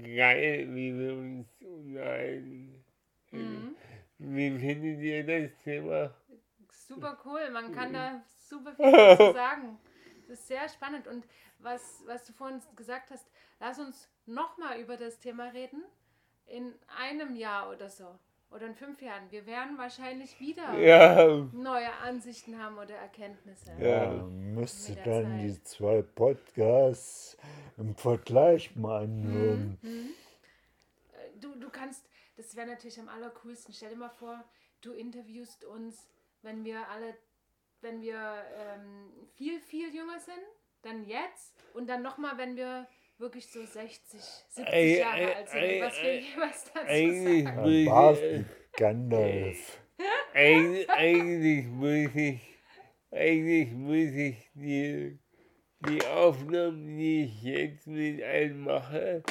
geil, wie wir uns unterhalten. mhm. Wie findet ihr das Thema? Super cool, man kann da super viel dazu sagen. Das ist sehr spannend. Und was, was du vorhin gesagt hast, lass uns nochmal über das Thema reden. In einem Jahr oder so. Oder in fünf Jahren. Wir werden wahrscheinlich wieder Ja, neue Ansichten haben oder Erkenntnisse. Ja. Müsste dann Zeit. die zwei Podcasts im Vergleich mal anhören. Mhm. Äh, Du, du kannst, das wäre natürlich am allercoolsten. Stell dir mal vor, du interviewst uns, wenn wir alle, wenn wir ähm, viel, viel jünger sind, dann jetzt und dann nochmal, wenn wir wirklich so 60, 70 Ei, Jahre alt sind, ei, was wir ei, jeweils dazu eigentlich sagen. muss ich, Gandalf. Eig eigentlich muss ich, eigentlich muss ich die, die Aufnahmen, die ich jetzt mit einem mache,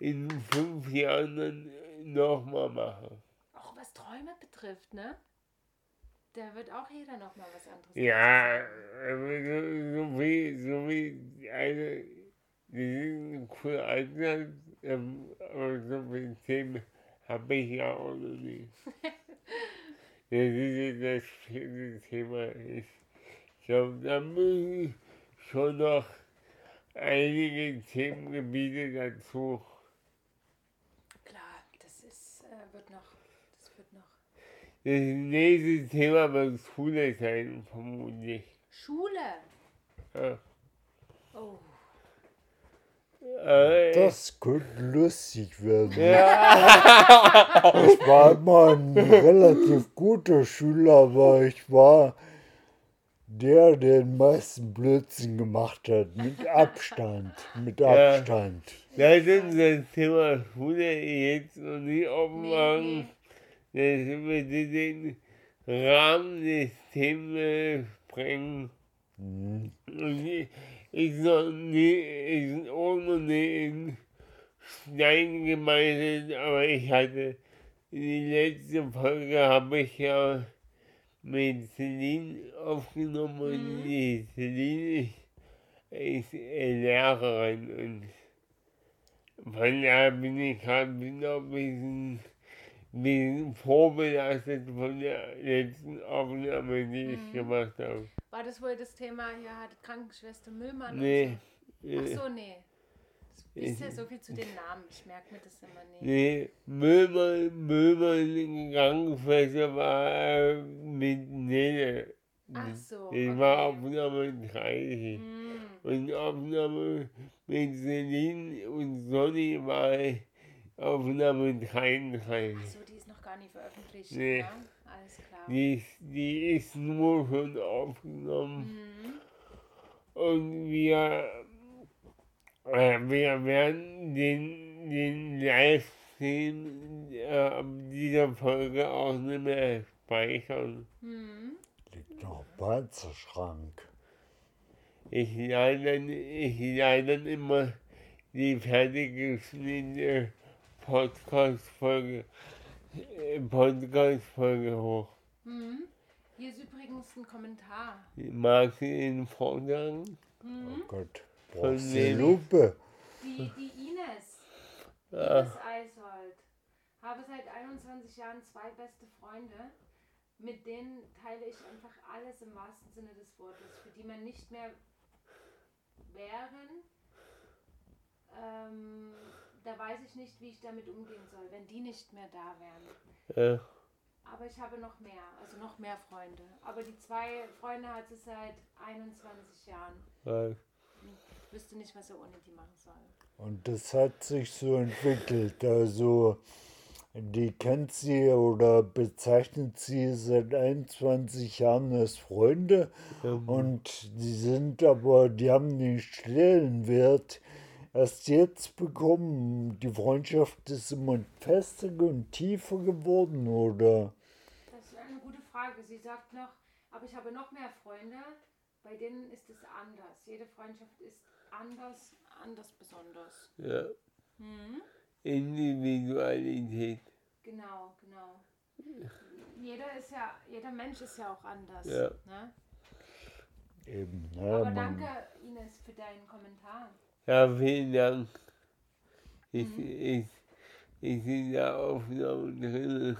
in fünf Jahren nochmal machen. Auch was Träume betrifft, ne? Da wird auch jeder nochmal was anderes Ja, so, so wie, so wie eine, die sind ein cooler Ansatz, ähm, aber so viele Themen habe ich ja auch noch nicht. Das ist das vierte Thema. Ich glaube, da ich schon noch einige Themengebiete dazu. Klar, das ist, äh, wird noch, das wird noch. Das nächste Thema wird Schule sein, vermutlich. Schule. Ja. Oh. Äh, Das könnte lustig werden. ja, Ich war immer ein relativ guter Schüler, aber ich war der, der den meisten Blödsinn gemacht hat. Mit Abstand. Mit Ja. Abstand. lass uns das Thema Schule jetzt noch nicht aufmachen. Das würde den Rahmen des Themas sprengen. Mhm. Ich- ist noch nie, auch noch nie in Stein gemeißelt, aber ich hatte in die letzte Folge habe ich ja mit Celine aufgenommen und die Celine ist, ist Lehrerin und von daher bin ich gerade wieder ein bisschen, bisschen vorbelastet von der letzten Aufnahme, die ich gemacht habe. War das wohl das Thema, hier hat Krankenschwester Müllmann Nee, und so? Ach äh, so, nee. Das ist ja so viel zu den Namen, ich merke mir das immer nicht. nee, Müllmann, Müllmann Krankenschwester war äh, mit Nele. Ach so, war okay. Aufnahme 30. Hm, Und Aufnahme mit Celine und Sonny war Aufnahme 33. Ach so, nicht veröffentlicht. Nee. Ja? Alles klar. Die, ist- die ist nur schon aufgenommen. Mhm. Und wir, äh, wir werden den, den Livestream äh, dieser Folge auch nicht mehr speichern. Mhm. Liegt noch im Panzerschrank. Ich lade dann, ich lade dann immer die fertig geschnittene Podcast-Folge Podcast-Folge hoch. Mhm. Hier ist übrigens ein Kommentar. Magst du den vorsagen? Mhm. Oh Gott, Von brauchst du Lupe? Die, die Ines, Ja. Ines Eisold. Habe seit 21 Jahren zwei beste Freunde, mit denen teile ich einfach alles im wahrsten Sinne des Wortes, für die man nicht mehr wären. Ähm, da weiß ich nicht, wie ich damit umgehen soll, wenn die nicht mehr da wären. Ja. Aber ich habe noch mehr, also noch mehr Freunde. Aber die zwei Freunde hat sie seit 21 Jahren. Ja. Ich wüsste nicht, was er ohne die machen soll. Und das hat sich so entwickelt. Also, die kennt sie oder bezeichnet sie seit 21 Jahren als Freunde. Und die sind aber, die haben den Stellenwert erst jetzt bekommen. Die Freundschaft ist immer fester und tiefer geworden, oder? Das ist eine gute Frage. Sie sagt noch, aber ich habe noch mehr Freunde, bei denen ist es anders. Jede Freundschaft ist anders, anders besonders. ja. Mhm. Individualität. Genau, genau. Jeder ist ja, jeder Mensch ist ja auch anders. Ja. Ne? Eben, ja, Aber danke, Ines, für deinen Kommentar. Ja, vielen Dank. Ich, ich, ich bin da Aufnahme drin.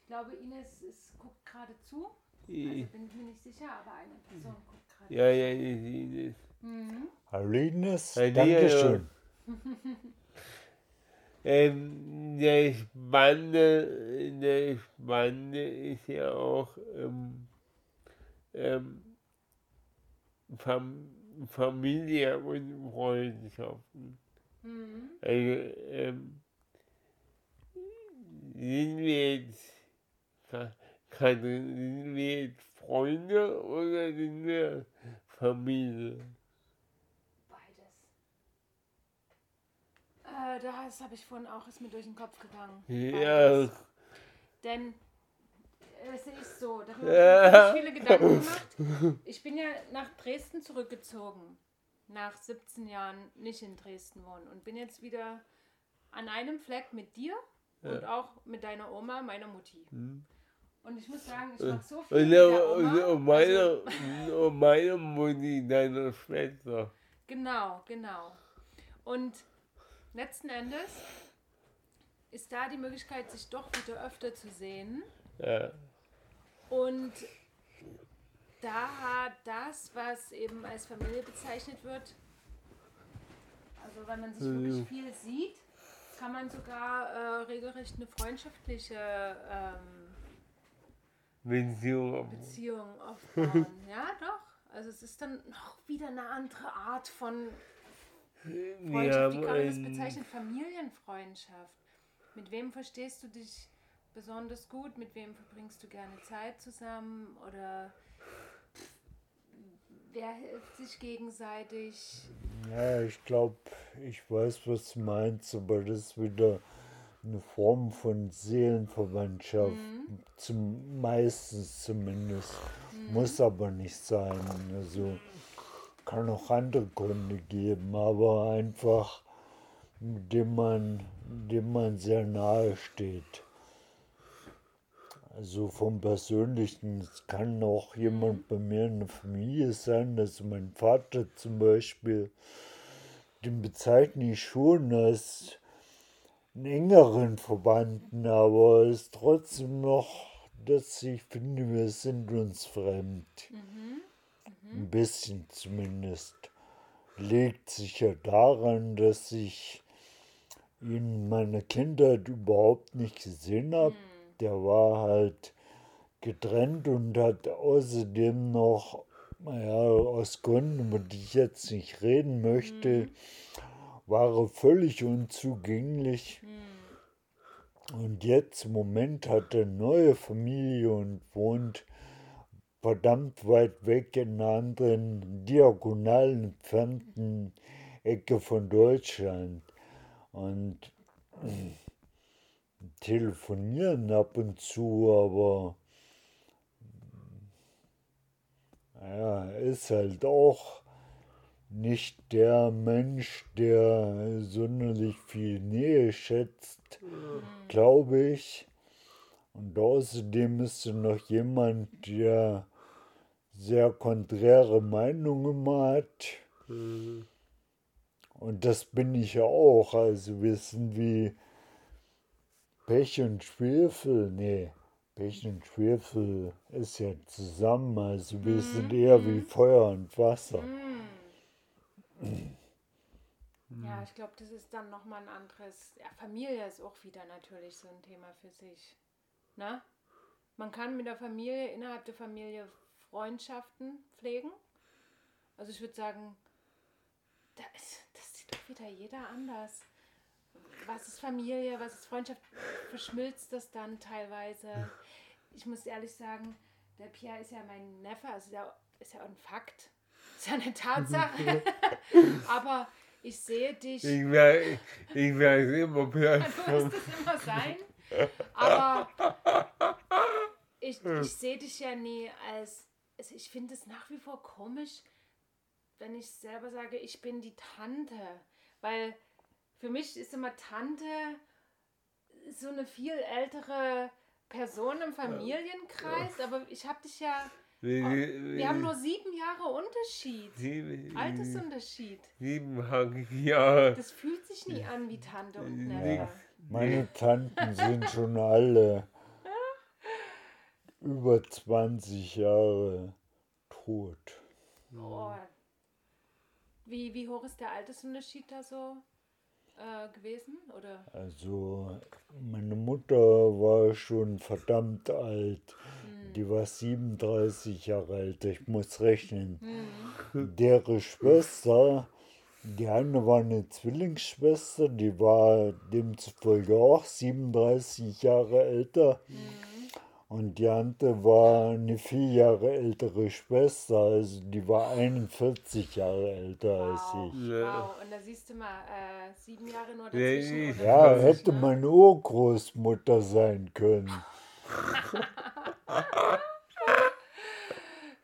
Ich glaube, Ines ist, guckt gerade zu. Also Ich- bin ich mir nicht sicher, aber eine Person guckt gerade Ja, ja, ich sehe das. Mhm. Hallo Ines, Dankeschön. Ähm, der Spannende, der Spannende ist ja auch ähm, ähm, Fam Familie und Freundschaften. Mhm. Also, ähm, sind wir jetzt, Ka- Katrin, sind wir jetzt Freunde oder sind wir Familie? Beides. Äh, das habe ich vorhin auch, ist mir durch den Kopf gegangen. Ja, Beides. Denn äh, es ist so, darüber Ja. habe ich viele Gedanken gemacht. Ich bin ja nach Dresden zurückgezogen. Nach 17 Jahren nicht in Dresden wohnen. Und bin jetzt wieder an einem Fleck mit dir und auch mit deiner Oma, meiner Mutti. Und ich muss sagen, ich mache so viel und, mit und, und meine, Also, und meine Mutti, deine Schwester. Genau, genau. Und letzten Endes ist da die Möglichkeit, sich doch wieder öfter zu sehen. Ja, Und da hat das, was eben als Familie bezeichnet wird, also wenn man sich wirklich viel sieht, kann man sogar äh, regelrecht eine freundschaftliche ähm, Beziehung. Beziehung aufbauen. ja, doch. Also es ist dann noch wieder eine andere Art von Freundschaft. Wie kann man das ein- bezeichnen? Familienfreundschaft. Mit wem verstehst du dich besonders gut? Mit wem verbringst du gerne Zeit zusammen? Oder wer hilft sich gegenseitig? Ja, ich glaube, ich weiß, was du meinst, aber das ist wieder eine Form von Seelenverwandtschaft. Zum meistens zumindest. Muss aber nicht sein. Also kann auch andere Gründe geben, aber einfach, dem man, dem man sehr nahe steht. Also vom Persönlichen, es kann auch jemand bei mir in der Familie sein, also mein Vater zum Beispiel, den bezeichne ich schon als einen engeren Verwandten, aber es ist trotzdem noch, dass ich finde, wir sind uns fremd. Ein bisschen zumindest. Liegt sicher daran, dass ich ihn in meiner Kindheit überhaupt nicht gesehen habe. Der war halt getrennt und hat außerdem noch, naja, aus Gründen, über die ich jetzt nicht reden möchte, war er völlig unzugänglich. Und jetzt im Moment hat er eine neue Familie und wohnt verdammt weit weg in einer anderen diagonal entfernten Ecke von Deutschland. Und telefonieren ab und zu, aber ja, er ist halt auch nicht der Mensch, der sonderlich viel Nähe schätzt, glaube ich. Und außerdem ist er noch jemand, der sehr konträre Meinungen hat. Und das bin ich ja auch. Also wir sind wie Pech und Schwefel. Nee, Pech und Schwefel ist ja zusammen. Also wir sind eher wie Feuer und Wasser. Ja, ich glaube, das ist dann nochmal ein anderes. Ja, Familie ist auch wieder natürlich so ein Thema für sich. Ne? Man kann mit der Familie, innerhalb der Familie Freundschaften pflegen. Also ich würde sagen, da ist, das sieht doch wieder jeder anders. Was ist Familie, was ist Freundschaft? Verschmilzt das dann teilweise? Ich muss ehrlich sagen, der Pierre ist ja mein Neffe, also der ist ja ein Fakt. Ist ja eine Tatsache. Aber ich sehe dich. Ich werde ich werd immer Du platt wirst es immer sein. Aber ich, ich sehe dich ja nie als. Also ich finde es nach wie vor komisch, wenn ich selber sage, ich bin die Tante. Weil für mich ist immer Tante so eine viel ältere Person im Familienkreis. Aber ich habe dich ja. Wir haben nur sieben Jahre Unterschied. sieben, Altersunterschied. siebeneinhalb Jahre. Das fühlt sich nie an wie Tante und Ja. Neffe. Meine Tanten sind schon alle über 20 Jahre tot. Oh. Wie, wie hoch ist der Altersunterschied da so äh, gewesen? Oder? Also meine Mutter war schon verdammt alt. Die war 37 Jahre alt. Ich muss rechnen. Deren Schwester, die eine war eine Zwillingsschwester, die war demzufolge auch 37 Jahre älter. Und die andere war eine vier Jahre ältere Schwester, also die war 41 Jahre älter als Wow, ich. Ja. wow. Und da siehst du mal, äh, sieben Jahre nur Ja, dazwischen. Ja, so, hätte ne? meine Urgroßmutter sein können.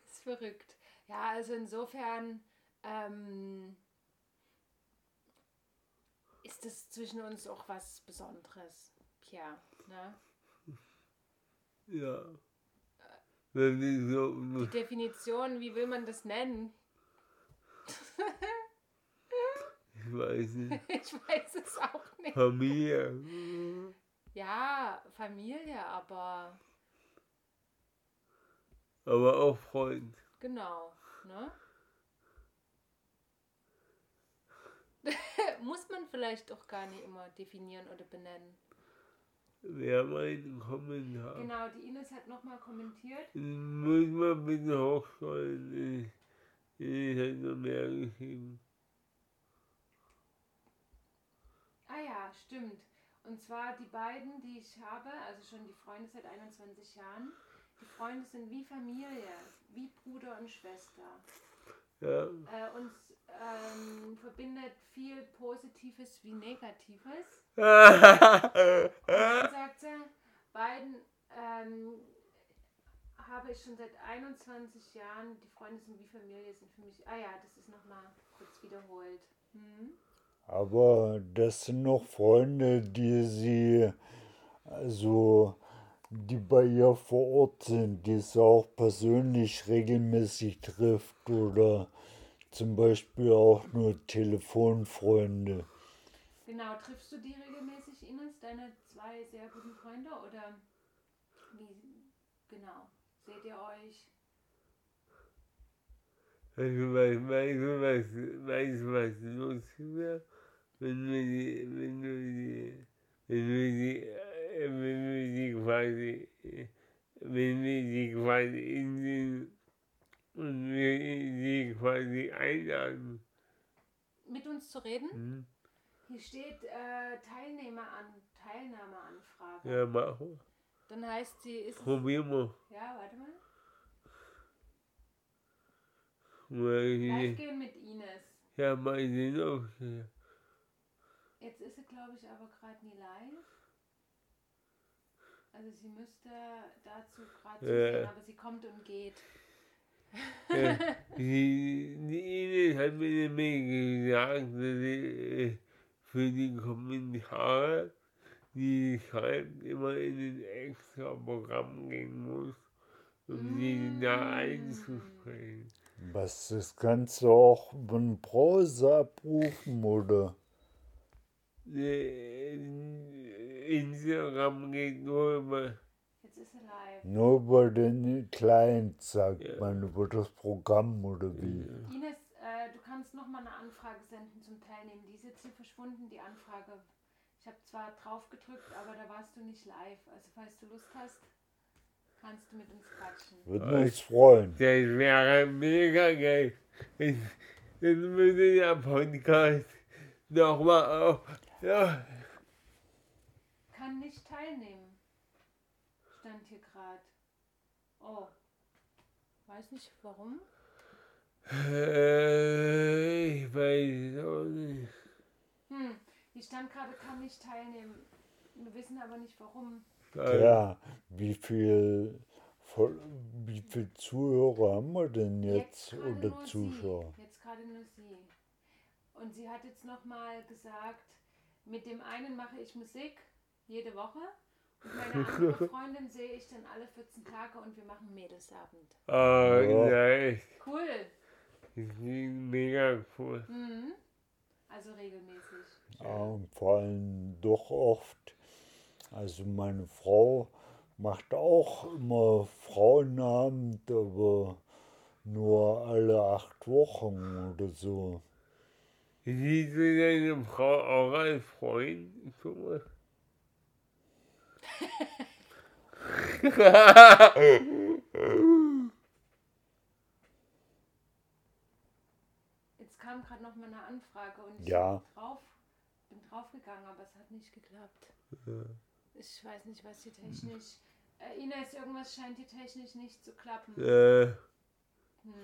ist verrückt. Ja, also insofern ähm, ist das zwischen uns auch was Besonderes, Pierre. Ne? Ja. So, Die Definition, wie will man das nennen? ich weiß nicht, Ich weiß es auch nicht. Familie. Ja, Familie, aber Aber auch Freund. genau, ne? Muss man vielleicht auch gar nicht immer definieren oder benennen. Wer meinen Kommentar? Genau, die Ines hat nochmal kommentiert. Muss man bitte hochschreiben. Ich, ich hätte noch mehr geschrieben. Ah ja, stimmt. Und zwar die beiden, die ich habe, also schon die Freunde seit 21 Jahren. Die Freunde sind wie Familie, wie Bruder und Schwester. Ja. Äh, uns ähm, verbindet viel Positives wie Negatives. Dann sagt sie, beiden ähm, habe ich schon seit 21 Jahren, die Freunde sind wie Familie, sind für mich, ah ja, das ist nochmal kurz wiederholt. Hm? Aber das sind noch Freunde, die sie also die bei ihr vor Ort sind, die sie auch persönlich regelmäßig trifft oder zum Beispiel auch nur Telefonfreunde. Genau, triffst du die regelmäßig, Ines, deine zwei sehr guten Freunde? Oder wie genau? Seht ihr euch? Also, weißt du, was lustig wäre? Wenn wir die, wenn wir die, wenn wir die, äh, wenn wir die quasi, äh, wenn wir die quasi in den, und wir die quasi einladen. Mit uns zu reden? Hm? Hier steht äh, Teilnehmer an, Teilnahmeanfrage. Ja, machen. Dann heißt sie, ist Probieren wir. ja, warte mal. Live gehen mit Ines. ja, mal sehen, ob sie, Jetzt ist sie, glaube ich, aber gerade nie live. Also sie müsste dazu gerade Ja. zusehen, aber sie kommt und geht. Die, die Ines hat mir nämlich gesagt, dass ich äh, für die Kommentare, die sie schreibt, immer in ein extra Programm gehen muss, um sie da Mm. einzusprechen. Was das Ganze auch über den Browser abrufen oder? Instagram geht nur über, Nur über den Client, sagt Ja. man, über das Programm oder wie? Ines, äh, du kannst noch mal eine Anfrage senden zum Teilnehmen. Die ist jetzt hier verschwunden, die Anfrage. Ich habe zwar drauf gedrückt, aber da warst du nicht live. Also falls du Lust hast, kannst du mit uns quatschen. Würden uns freuen. das wäre mega geil. Das das würde der Podcast nochmal auf, ja, Kann nicht teilnehmen. Stand hier gerade. Oh. Weiß nicht warum. äh, ich weiß auch nicht. Hm, stand gerade, kann nicht teilnehmen. Wir wissen aber nicht warum. Ja, wie viel, Voll- wie viel Zuhörer haben wir denn jetzt gerade oder nur Zuschauer? Sie. Jetzt gerade nur sie. Und sie hat jetzt nochmal gesagt, mit dem einen mache ich Musik jede Woche. Meine andere Freundin sehe ich dann alle 14 Tage und wir machen Mädelsabend. Oh, Ja. nice. Cool. Mega cool. Mhm. Also regelmäßig. Ja, und vor allem doch oft. Also meine Frau macht auch immer Frauenabend, aber nur alle acht Wochen oder so. Siehst du deine Frau auch als Freund, Thomas? Jetzt kam gerade noch mal eine Anfrage und ich Ja. bin drauf, bin draufgegangen, aber es hat nicht geklappt. Ich weiß nicht, was hier technisch. Äh, Ines, irgendwas scheint hier technisch nicht zu klappen. äh,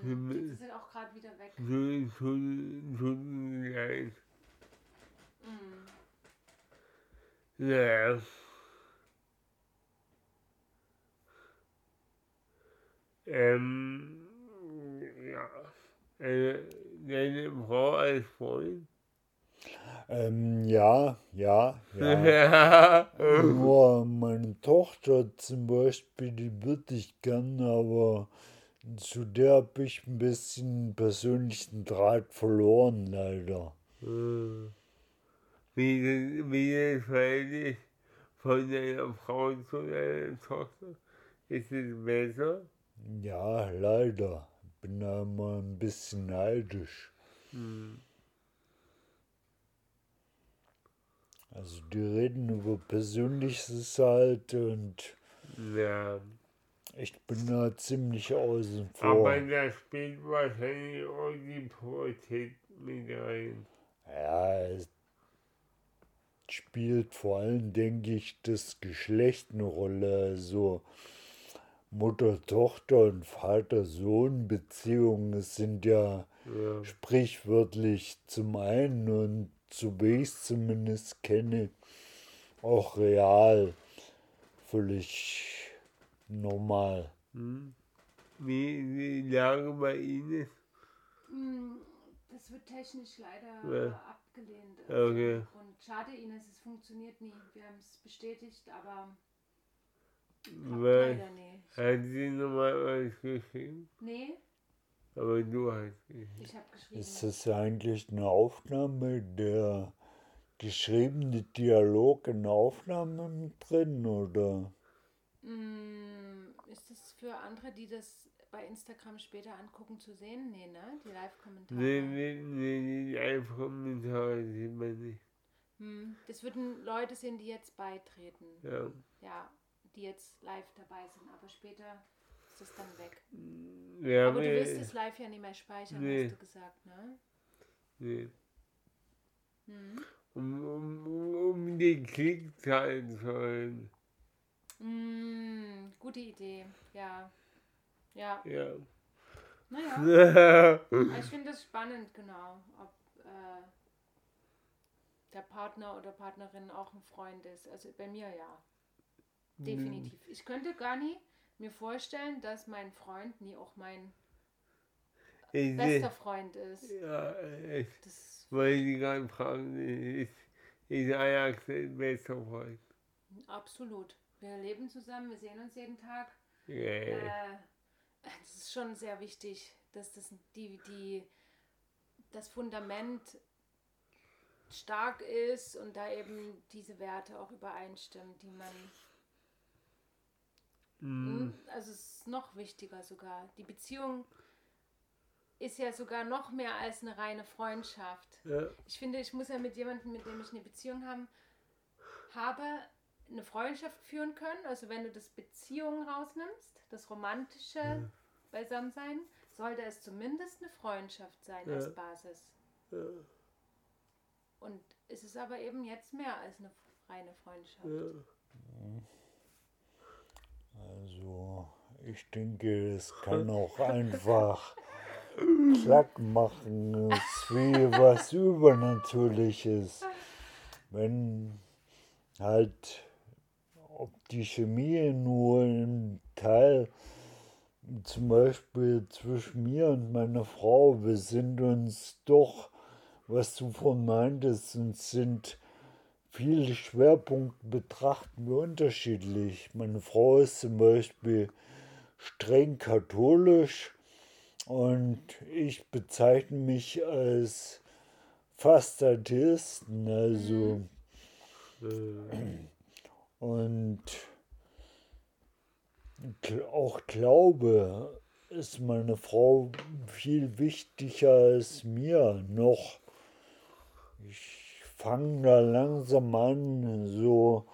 Hm. Jetzt ist er auch gerade wieder weg. tut, mir leid. Hm. Ja. Ähm, ja. Äh, deine Frau als Freund? Ähm, ja, ja, ja. Ja. Nur meine Tochter zum Beispiel, die würde ich gern, aber zu der habe ich ein bisschen persönlichen Draht verloren, leider. Äh, Wie, wie das Verhältnis von deiner Frau zu deiner Tochter? Ist es besser? Ja, leider. Bin da immer ein bisschen neidisch. Hm. Also die reden über Persönliches halt und Ja. ich bin da ziemlich außen Aber vor. da spielt wahrscheinlich auch die Pubertät mit rein. Ja, es spielt vor allem, denke ich, das Geschlecht eine Rolle. Also Mutter-Tochter und Vater-Sohn-Beziehungen sind ja Ja. sprichwörtlich zum einen und so wie ich es zumindest kenne, auch real völlig normal. Hm. Wie die Lage bei Ihnen? Hm, Das wird technisch leider Ja. abgelehnt. Okay. Und schade, Ines, es funktioniert nie. Wir haben es bestätigt, aber Weil Leider nicht. hat sie nochmal was geschrieben, Nee, aber du hast geschrieben. ich habe geschrieben. Ist das eigentlich eine Aufnahme, der geschriebene Dialog in der Aufnahme mit drin oder? Mm, ist es für andere, die das bei Instagram später angucken, zu sehen? Nee, ne? Die Live-Kommentare. Nee, nee, nee, die Live-Kommentare sieht man nicht. Hm, das würden Leute sehen, die jetzt beitreten. Ja. Ja, die jetzt live dabei sind. Aber später ist es dann weg. Wir Aber haben du ja- willst es live ja nicht mehr speichern, Nee. hast du gesagt, ne? Nee. Hm. Um, um, um die Klickzahlen zu erhöhen. Mm, gute Idee, ja. Ja, Ja. naja. Ich finde es spannend, genau, ob äh, der Partner oder Partnerin auch ein Freund ist. Also bei mir ja. Definitiv. Ich könnte gar nie mir vorstellen, dass mein Freund nie auch mein Ich bester Freund ist. ja, ich Das wollte die gerade fragen, ist, ist Ajax dein bester Freund? absolut. Wir leben zusammen, wir sehen uns jeden Tag. Ja. Äh, das ist schon sehr wichtig, dass das die, die das Fundament stark ist und da eben diese Werte auch übereinstimmen, die man Mm, also es ist noch wichtiger sogar. Die Beziehung ist ja sogar noch mehr als eine reine Freundschaft. ja. Ich finde, ich muss ja mit jemandem, mit dem ich eine Beziehung haben, habe, eine Freundschaft führen können. Also wenn du das Beziehung rausnimmst, das romantische Beisammensein, sollte es zumindest eine Freundschaft sein Ja. als Basis. Ja. Und es ist aber eben jetzt mehr als eine reine Freundschaft. Also, ich denke, es kann auch einfach Klack machen, ist wie was Übernatürliches. Wenn halt, ob die Chemie nur im Teil, zum Beispiel zwischen mir und meiner Frau, wir sind uns doch, was du von meintest, sind viele Schwerpunkte betrachten wir unterschiedlich. Meine Frau ist zum Beispiel streng katholisch und ich bezeichne mich als fast Atheisten. Also und gl- auch Glaube ist meine Frau viel wichtiger als mir noch. Ich fange da langsam an, so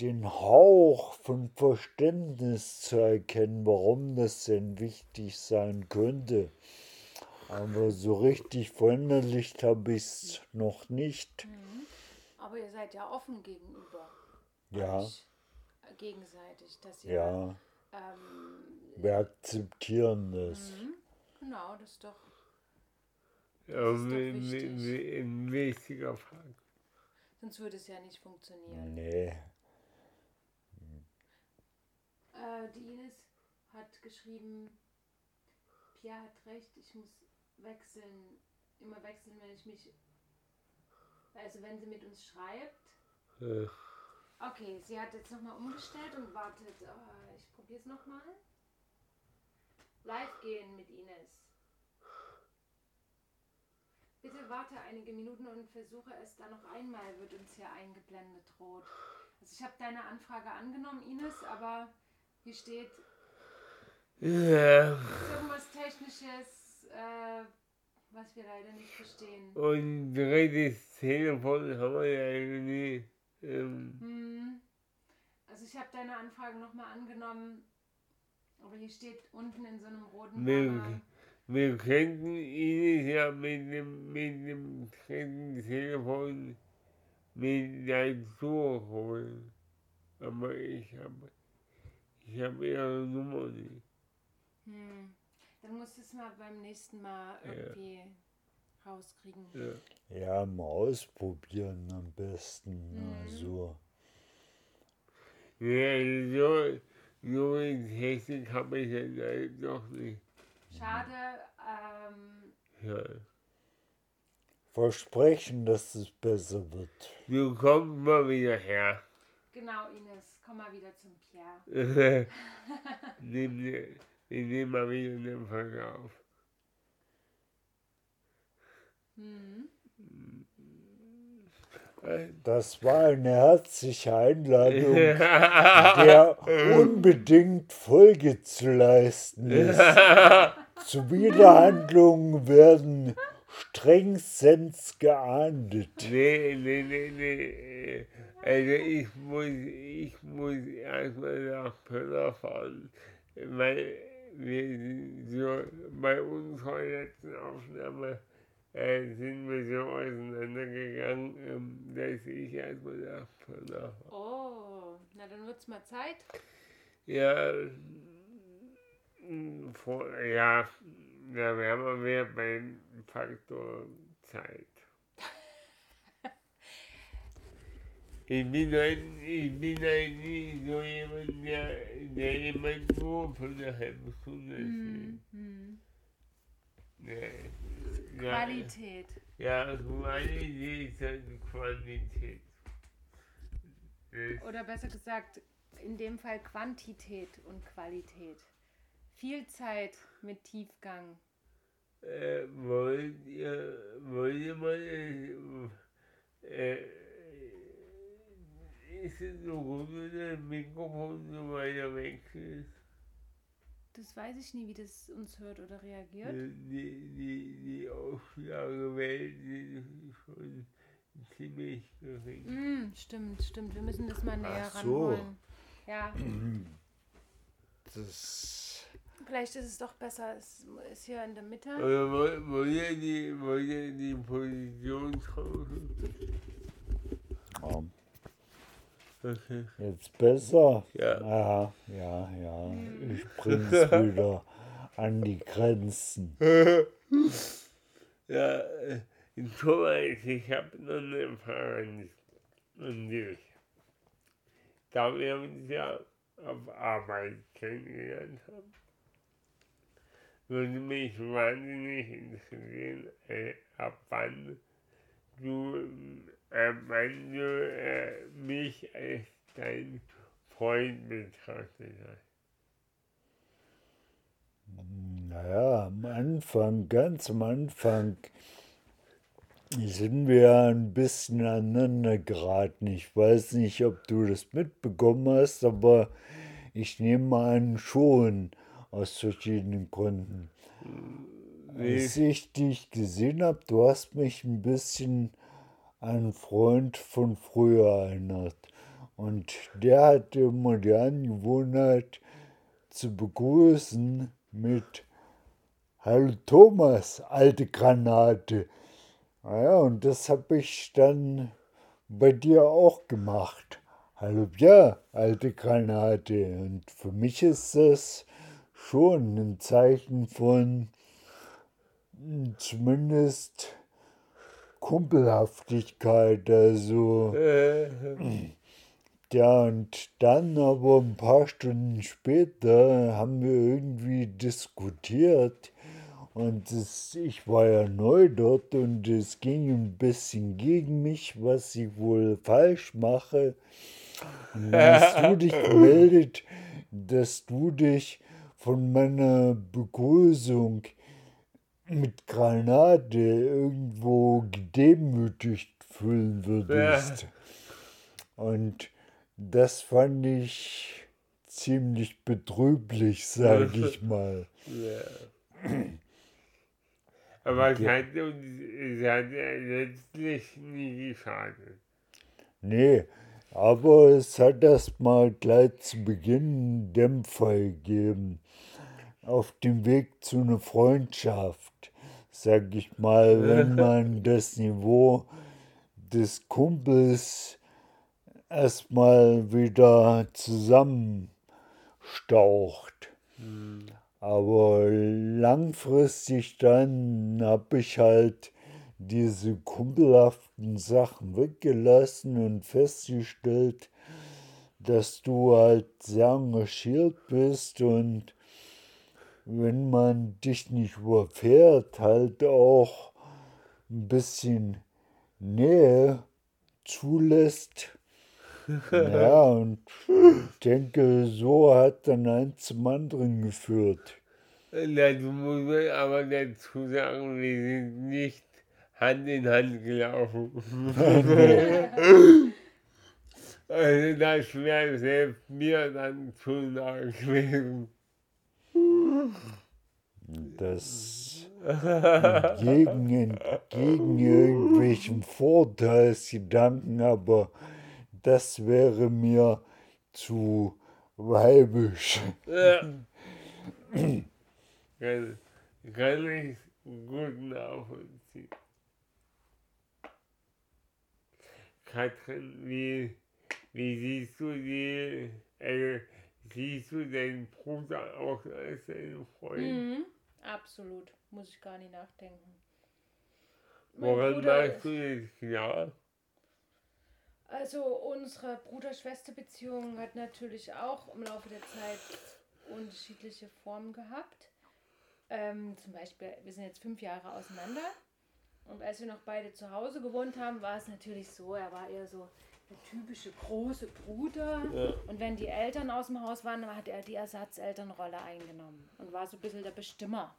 den Hauch von Verständnis zu erkennen, warum das denn wichtig sein könnte. Aber so richtig verinnerlicht habe ich es noch nicht. Aber ihr seid ja offen gegenüber. Ja, euch gegenseitig, dass ihr ja, ähm, wir akzeptieren das. mhm, genau, das ist doch Ja, ist doch wi- wichtig. wi- wi- ein wichtiger Fakt. sonst würde es ja nicht funktionieren. Nee, Äh, die Ines hat geschrieben, Pia hat recht, ich muss wechseln, immer wechseln, wenn ich mich, also wenn sie mit uns schreibt. Äh, Okay, sie hat jetzt nochmal umgestellt und wartet, äh, ich probiere es nochmal. Live gehen mit Ines. Bitte warte einige Minuten und versuche es dann noch einmal, wird uns hier eingeblendet rot. Also ich habe deine Anfrage angenommen, Ines, aber hier steht Ja, irgendwas Technisches, äh, was wir leider nicht verstehen. und drittes Telefon haben wir ja irgendwie. Ähm, Hm. Also ich habe deine Anfrage nochmal angenommen, aber hier steht unten in so einem roten Banner. Wir könnten ihn ja mit dem, mit dem dritten Telefon mit dazu holen. Aber ich habe ich hab ihre Nummer nicht. Hm. Dann musst du es mal beim nächsten Mal Ja. irgendwie rauskriegen. Ja. ja, mal ausprobieren am besten. Mhm. Also, Ja, so, so eine Technik habe ich ja leider noch nicht. Schade, ähm, Ja. versprechen, dass es besser wird. Du kommst mal wieder her. Genau, Ines, komm mal wieder zum Pierre. Nehmen wir, wir nehmen mal wieder eine Folge auf. Hm. Das war eine herzliche Einladung, der unbedingt Folge zu leisten ist. Zuwiderhandlungen werden strengstens geahndet. Nee, nee, nee, nee. Also ich muss, ich muss erstmal nach Pöller fahren, weil wir sind so bei unserer letzten Aufnahme äh, sind wir so auseinandergegangen, ähm, dass ich erstmal nach. Oh, na dann wird's mal Zeit. Ja, mm, vor, ja, da wären wir beim Faktor Zeit. Ich bin halt, ich bin halt nicht so jemand, der, der jemand nur für eine halbe Stunde. Nee. Ja, Qualität. Ja, Qualität ist halt Quantität. Das, Oder besser gesagt, in dem Fall Quantität und Qualität. Viel Zeit mit Tiefgang. äh, wollt ihr, wollt ihr mal, äh, äh, ist es so gut, wenn das Mikrofon so weiter weg ist? Das weiß ich nie, wie das uns hört oder reagiert. Die, die, die Auflagewelt ist schon ziemlich gering. Mm, stimmt, stimmt. Wir müssen das mal näher Ach so. ranholen. Ja, Das, vielleicht ist es doch besser. Es ist hier in der Mitte. Oder wollt, wollt ihr die, wollt ihr die Position tauschen? ja, Okay. jetzt besser? Ja. Ja, ja, ja. Ich bring's wieder an die Grenzen. Ja, äh, Thomas, ich habe noch eine Frage an dich. Da wir uns ja auf Arbeit kennengelernt haben, würde mich wahnsinnig interessieren, äh, ab wann du, äh, mich als dein Freund betrachtet hast. Naja, am Anfang, ganz am Anfang, sind wir ein bisschen aneinander geraten. Ich weiß nicht, ob du das mitbekommen hast, aber ich nehme an schon aus verschiedenen Gründen. Als ich dich gesehen habe, du hast mich ein bisschen einen Freund von früher erinnert. Und der hatte immer die Angewohnheit zu begrüßen mit Hallo Thomas, alte Granate. Naja, und das habe ich dann bei dir auch gemacht. Hallo Pierre, alte Granate. Und für mich ist das schon ein Zeichen von zumindest Kumpelhaftigkeit. Also, Äh, ja, und dann aber ein paar Stunden später haben wir irgendwie diskutiert. Und es, ich war ja neu dort und es ging ein bisschen gegen mich, was ich wohl falsch mache. Und dann hast du dich gemeldet, dass du dich von meiner Begrüßung mit Granate irgendwo gedemütigt fühlen würdest. Und das fand ich ziemlich betrüblich, sag ich mal. Ja. Aber es hat es hat ja letztlich nie geschadet. Nee, aber es hat erst mal gleich zu Beginn einen Dämpfer gegeben. Auf dem Weg zu einer Freundschaft, sag ich mal, wenn man das Niveau des Kumpels erstmal wieder zusammenstaucht. Aber langfristig dann habe ich halt diese kumpelhaften Sachen weggelassen und festgestellt, dass du halt sehr engagiert bist und wenn man dich nicht überfährt, halt auch ein bisschen Nähe zulässt Ja, und ich denke, so hat dann eins zum anderen geführt. Dazu muss man aber dazu sagen, wir sind nicht Hand in Hand gelaufen. also das wäre selbst mir dann zu nah gewesen. Das gegen, entgegen irgendwelchen Vorteilsgedanken, aber das wäre mir zu weibisch. Ja. kann, kann ich gut nachvollziehen. Katrin, wie, wie siehst du die, äh, siehst du deinen Bruder auch als deinen Freund? Mhm, absolut. Muss ich gar nicht nachdenken. Mein Woran machst du das klar? Also unsere Bruder-Schwester-Beziehung hat natürlich auch im Laufe der Zeit unterschiedliche Formen gehabt. Ähm, zum Beispiel, wir sind jetzt fünf Jahre auseinander. Und als wir noch beide zu Hause gewohnt haben, war es natürlich so, er war eher so der typische große Bruder. Ja. Und wenn die Eltern aus dem Haus waren, dann hat er die Ersatzelternrolle eingenommen und war so ein bisschen der Bestimmer.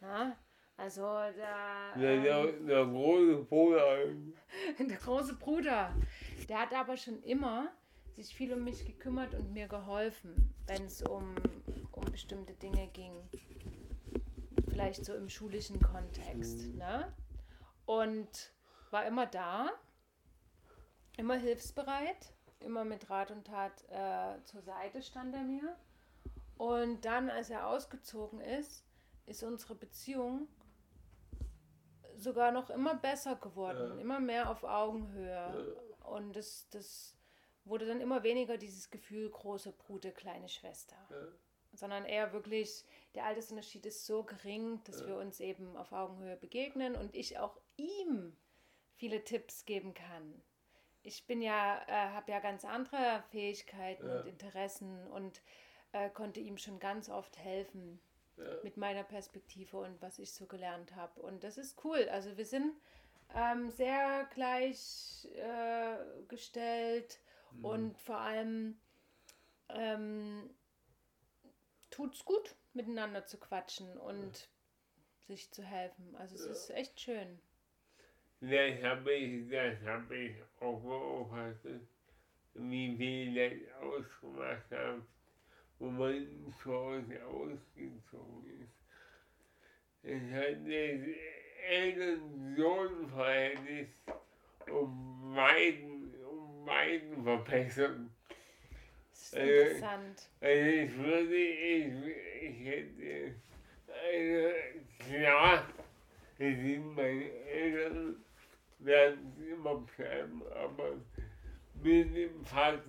Na? Also. Der, der, ähm, der große Bruder. der große Bruder, der hat aber schon immer sich viel um mich gekümmert und mir geholfen, wenn es um, um bestimmte Dinge ging. Vielleicht so im schulischen Kontext. Ne? Und war immer da, immer hilfsbereit, immer mit Rat und Tat äh, zur Seite stand er mir. Und dann, als er ausgezogen ist, ist unsere Beziehung sogar noch immer besser geworden, Ja. immer mehr auf Augenhöhe. Und das, das wurde dann immer weniger dieses Gefühl, große Brute, kleine Schwester. Sondern eher wirklich, der Altersunterschied ist so gering, dass wir uns eben auf Augenhöhe begegnen und ich auch ihm viele Tipps geben kann. Ich bin ja, äh, habe ja ganz andere Fähigkeiten Ja. und Interessen und äh, konnte ihm schon ganz oft helfen mit meiner Perspektive und was ich so gelernt habe. Und das ist cool. Also wir sind ähm, sehr gleich äh, gestellt und vor allem ähm, tut's gut, miteinander zu quatschen und sich zu helfen. Also es ist echt schön. Das habe ich, das habe ich auch beobachtet, wie viel das ausgemacht hat, wo man zu Hause ausgezogen ist. Es hat das Eltern-Sohn-Verhältnis um Weiden, um Weiden verbessert. Das ist interessant. Also ich würde, ich, ich hätte, also klar, es sind meine Eltern, werden es immer bleiben, aber mit dem haben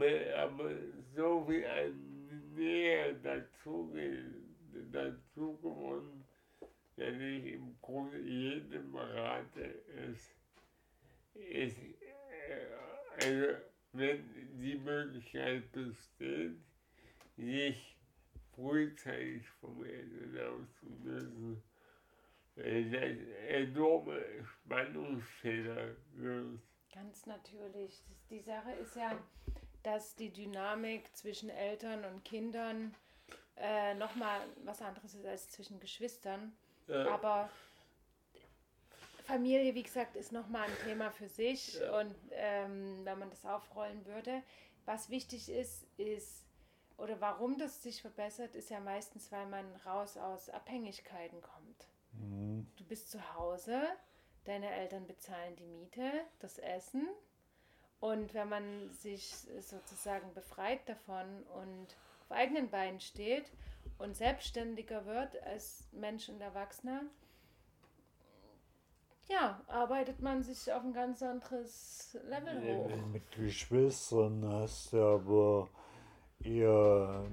wir aber so viel an Nähe dazu, dazu gewonnen, dass ich im Grunde jedem rate, es, es, äh, also wenn die Möglichkeit besteht, sich frühzeitig vom Eltern auszulösen, enorme Spannungsfelder löst. Ganz natürlich. Die Sache ist ja, dass die Dynamik zwischen Eltern und Kindern äh, nochmal was anderes ist als zwischen Geschwistern. Ja, Aber Familie, wie gesagt, ist nochmal ein Thema für sich. Ja. Und ähm, wenn man das aufrollen würde, was wichtig ist, ist, oder warum das sich verbessert, ist ja meistens, weil man raus aus Abhängigkeiten kommt. Du bist zu Hause, deine Eltern bezahlen die Miete, das Essen. Und wenn man sich sozusagen befreit davon und auf eigenen Beinen steht und selbstständiger wird als Mensch und Erwachsener, ja, arbeitet man sich auf ein ganz anderes Level hoch. Mit Geschwistern hast du aber eher,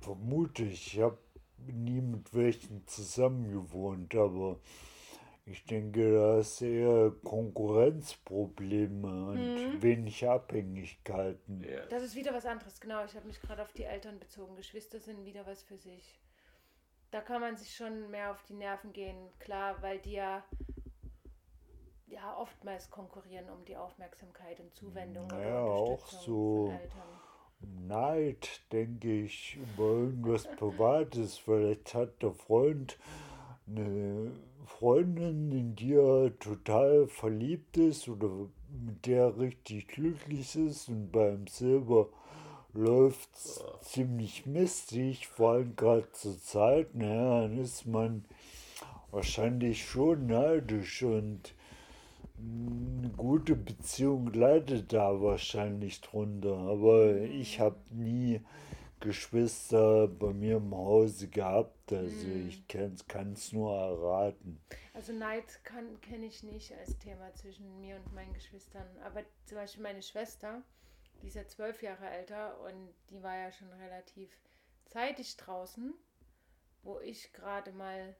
vermute ich, ich habe nie mit welchen zusammen gewohnt, aber ich denke, da du eher Konkurrenzprobleme und wenig Abhängigkeiten. ja. Das ist wieder was anderes, genau. Ich habe mich gerade auf die Eltern bezogen. Geschwister sind wieder was für sich. Da kann man sich schon mehr auf die Nerven gehen, klar, weil die ja ja oftmals konkurrieren um die Aufmerksamkeit und Zuwendung Ja, auch Unterstützung so. von Eltern. Neid, denke ich, über irgendwas Privates. Vielleicht hat der Freund eine Freundin, in die er total verliebt ist oder mit der er richtig glücklich ist und beim selber läuft es ziemlich mistig, vor allem gerade zur Zeit. Naja, dann ist man wahrscheinlich schon neidisch und eine gute Beziehung leidet da wahrscheinlich drunter. Aber ich habe nie Geschwister bei mir im Hause gehabt. Also ich kann es nur erraten. Also Neid kenne ich nicht als Thema zwischen mir und meinen Geschwistern. Aber zum Beispiel meine Schwester, die ist ja zwölf Jahre älter und die war ja schon relativ zeitig draußen, wo ich gerade mal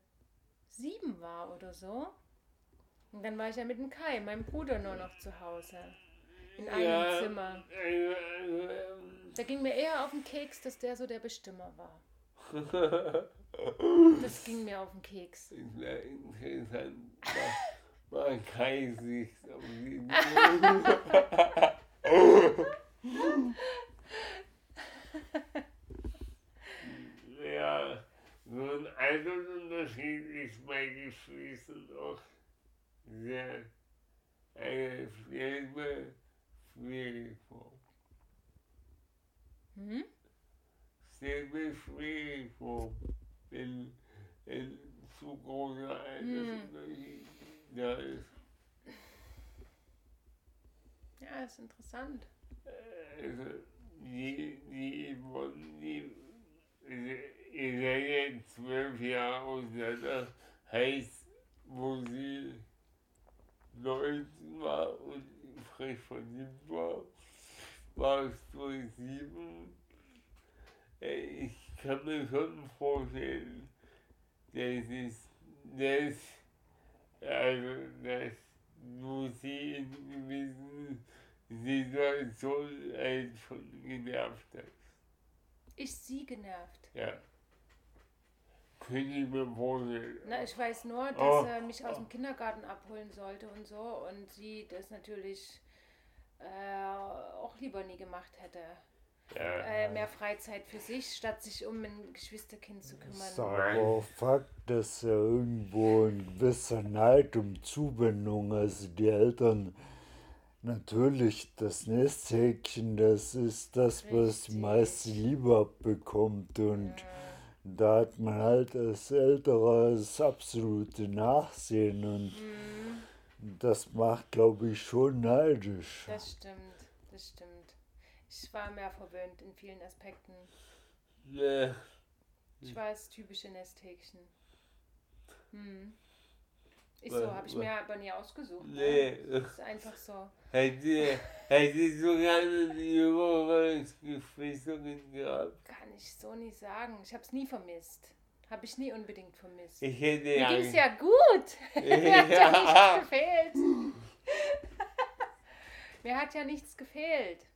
sieben war oder so. Und dann war ich ja mit dem Kai, meinem Bruder, nur noch zu Hause. In einem Ja. Zimmer. Da ging mir eher auf den Keks, dass der so der Bestimmer war. Das ging mir auf den Keks. Interessant, mal Kai sich Ja, so ein Altersunterschied ist bei Geschwistern auch sehr eine selbe schwierig vor. Hm? Selbe schwierig vor, wenn ein zu großer Altersunterschied da ist. Ja, ist interessant. Also, die, die von die, also, ihr seid jetzt zwölf Jahre auseinander, heißt, wo sie 19 war und frisch verliebt war, du sieben. Äh, Ich kann mir schon vorstellen, dass es, dass, also, sie in gewissen Situation halt schon genervt hast. Ich sie genervt. Ja. Könnte ich mir vorstellen. Na, ich weiß nur, dass Oh. er mich aus dem Kindergarten abholen sollte und so und sie das natürlich äh, auch lieber nie gemacht hätte. Ja. Äh, mehr Freizeit für sich, statt sich um ein Geschwisterkind zu kümmern. aber auch Fakt, dass ja irgendwo ein gewisser Neid um Zuwendung, also die Eltern natürlich das Nesthäkchen, das ist das, was die Richtig. meiste Liebe abbekommt und da hat man halt als Älterer das absolute Nachsehen und das macht, glaube ich, schon neidisch. Das stimmt, das stimmt. Ich war mehr verwöhnt in vielen Aspekten. Ne, Ich war das typische Nesthäkchen. Hm. Ist so, habe ich mir aber nie ausgesucht. Ne? nee. Ist einfach so. Hätte, sogar jüngere Geschwisterin gehabt. Kann ich so nicht sagen. Ich habe es nie vermisst. Habe ich nie unbedingt vermisst. Ich hätte Mir ja. ging es ja gut. Mir hat ja nichts gefehlt. Mir hat ja nichts gefehlt.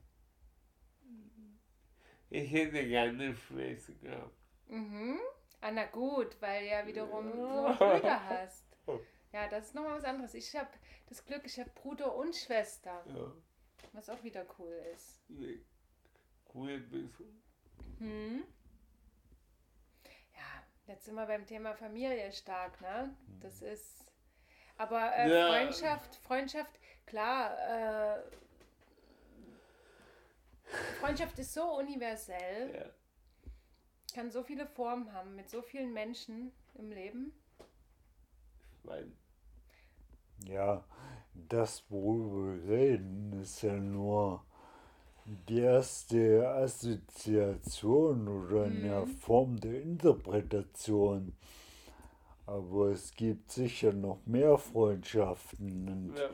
Ich hätte gerne Schwester gehabt. Mhm. Ah, na gut, weil ja wiederum du noch Brüder hast. Ja, das ist nochmal was anderes. Ich habe das Glück, ich habe Bruder und Schwester, Ja. was auch wieder cool ist. Nee. Cool bist du. Hm? Ja, jetzt sind wir beim Thema Familie stark, ne? Das ist. Aber äh, Ja. Freundschaft, Freundschaft, klar, äh, Freundschaft ist so universell, Ja. kann so viele Formen haben, mit so vielen Menschen im Leben. Ich meine, Ja, das, worüber wir reden, ist ja nur die erste Assoziation oder eine Form der Interpretation. Aber es gibt sicher noch mehr Freundschaften. Und ja.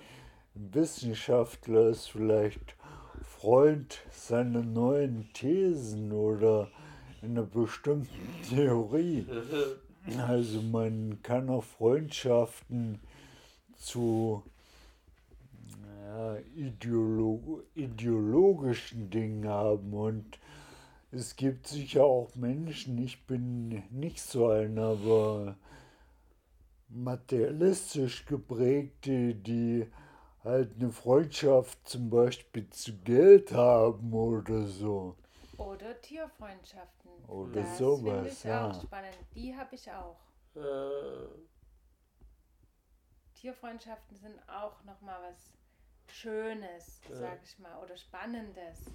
ein Wissenschaftler ist vielleicht Freund seiner neuen Thesen oder einer bestimmten Theorie. Also man kann auch Freundschaften zu ja, ideolo ideologischen Dingen haben und es gibt sicher auch Menschen, ich bin nicht so ein, aber materialistisch geprägte, die halt eine Freundschaft zum Beispiel zu Geld haben oder so. Oder Tierfreundschaften. Oder das sowas, finde ich ja. auch spannend. Die habe ich auch. Äh, Tierfreundschaften sind auch nochmal was Schönes, Ja. sag ich mal, oder Spannendes.